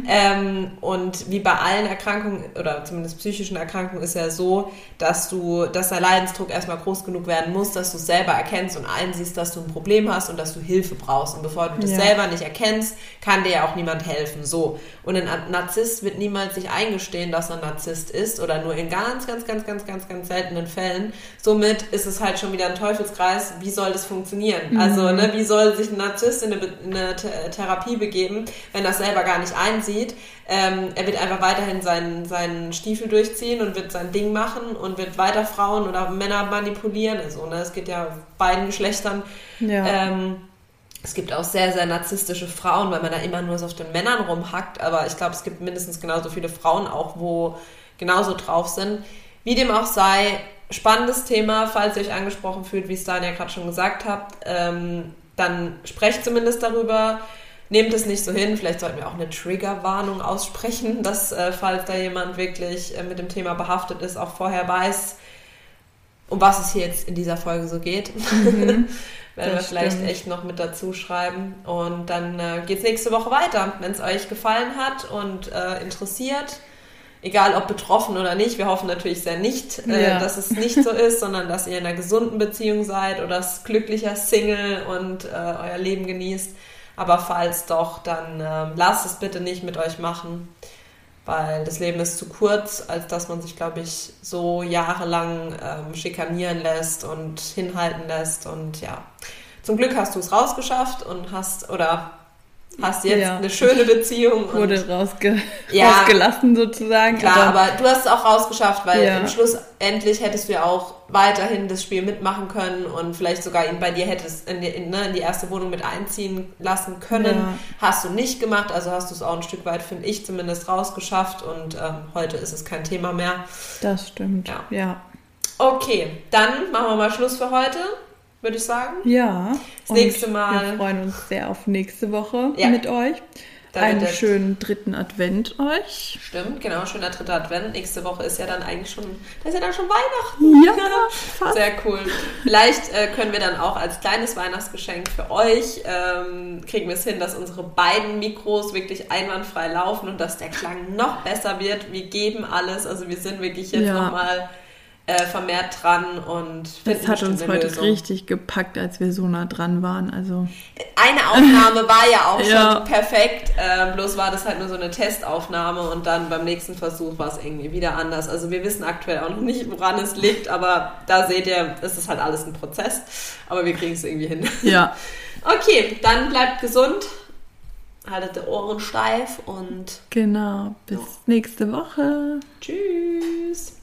Ähm, und wie bei allen Erkrankungen oder zumindest psychischen Erkrankungen ist ja so, dass du, dass der Leidensdruck erstmal groß genug werden muss, dass du es selber erkennst und einsiehst, dass du ein Problem hast und dass du Hilfe brauchst. Und bevor du das Ja. selber nicht erkennst, kann dir ja auch niemand helfen. So. Und ein Narzisst wird niemals sich eingestehen, dass er ein Narzisst ist oder nur in ganz, ganz, ganz, ganz, ganz, ganz seltenen Fällen. Somit ist es halt schon wieder ein Teufelskreis. Wie soll das funktionieren? Also, ne, wie soll sich ein Narzisst in eine, in eine Th- Therapie begeben, wenn er es selber gar nicht einsieht? Ähm, er wird einfach weiterhin seinen, seinen Stiefel durchziehen und wird sein Ding machen und wird weiter Frauen oder Männer manipulieren. Also, ne, es geht ja beiden Geschlechtern. Ja. Ähm, es gibt auch sehr, sehr narzisstische Frauen, weil man da immer nur so auf den Männern rumhackt. Aber ich glaube, es gibt mindestens genauso viele Frauen auch, wo genauso drauf sind. Wie dem auch sei, spannendes Thema, falls ihr euch angesprochen fühlt, wie es Daniel gerade schon gesagt hat, ähm, dann sprecht zumindest darüber. Nehmt es nicht so hin. Vielleicht sollten wir auch eine Triggerwarnung aussprechen, dass, äh, falls da jemand wirklich äh, mit dem Thema behaftet ist, auch vorher weiß, um was es hier jetzt in dieser Folge so geht. Werden wir vielleicht stimmt. echt noch mit dazu schreiben. Und dann äh, geht's nächste Woche weiter. Wenn es euch gefallen hat und äh, interessiert, egal ob betroffen oder nicht, wir hoffen natürlich sehr nicht, äh, Ja. dass es nicht so ist, sondern dass ihr in einer gesunden Beziehung seid oder als glücklicher Single und äh, euer Leben genießt. Aber falls doch, dann ähm, lasst es bitte nicht mit euch machen, weil das Leben ist zu kurz, als dass man sich, glaube ich, so jahrelang ähm, schikanieren lässt und hinhalten lässt. Und ja, zum Glück hast du es rausgeschafft und hast oder hast jetzt Ja. eine schöne Beziehung. und Wurde rausge Ja. rausgelassen sozusagen. Klar, aber, du hast es auch rausgeschafft, weil Ja. im Schluss endlich hättest du ja auch weiterhin das Spiel mitmachen können und vielleicht sogar ihn bei dir hättest in die, in, ne, in die erste Wohnung mit einziehen lassen können. Ja. Hast du nicht gemacht, also hast du es auch ein Stück weit, finde ich, zumindest rausgeschafft und ähm, heute ist es kein Thema mehr. das stimmt. Ja. Ja. Okay, dann machen wir mal Schluss für heute, würde ich sagen. Ja. Das nächste Mal- Wir freuen uns sehr auf nächste Woche Ja. mit euch. Da wird Einen schönen dritten Advent euch. Stimmt, genau, schöner dritter Advent. Nächste Woche ist ja dann eigentlich schon, da ist ja dann schon Weihnachten. Ja, fast. Sehr cool. Vielleicht äh, können wir dann auch als kleines Weihnachtsgeschenk für euch, ähm, kriegen wir es hin, dass unsere beiden Mikros wirklich einwandfrei laufen und dass der Klang noch besser wird. Wir geben alles. Also wir sind wirklich jetzt Ja. nochmal äh, vermehrt dran und das hat uns heute Lösung. richtig gepackt, als wir so nah dran waren. Also eine Aufnahme war ja auch ja. schon perfekt, äh, bloß war das halt nur so eine Testaufnahme und dann beim nächsten Versuch war es irgendwie wieder anders. Also wir wissen aktuell auch noch nicht, woran es liegt, aber da seht ihr, es ist halt alles ein Prozess, aber wir kriegen es irgendwie hin. Ja. Okay, dann bleibt gesund haltet die Ohren steif und. Genau, bis ja. nächste Woche. Tschüss.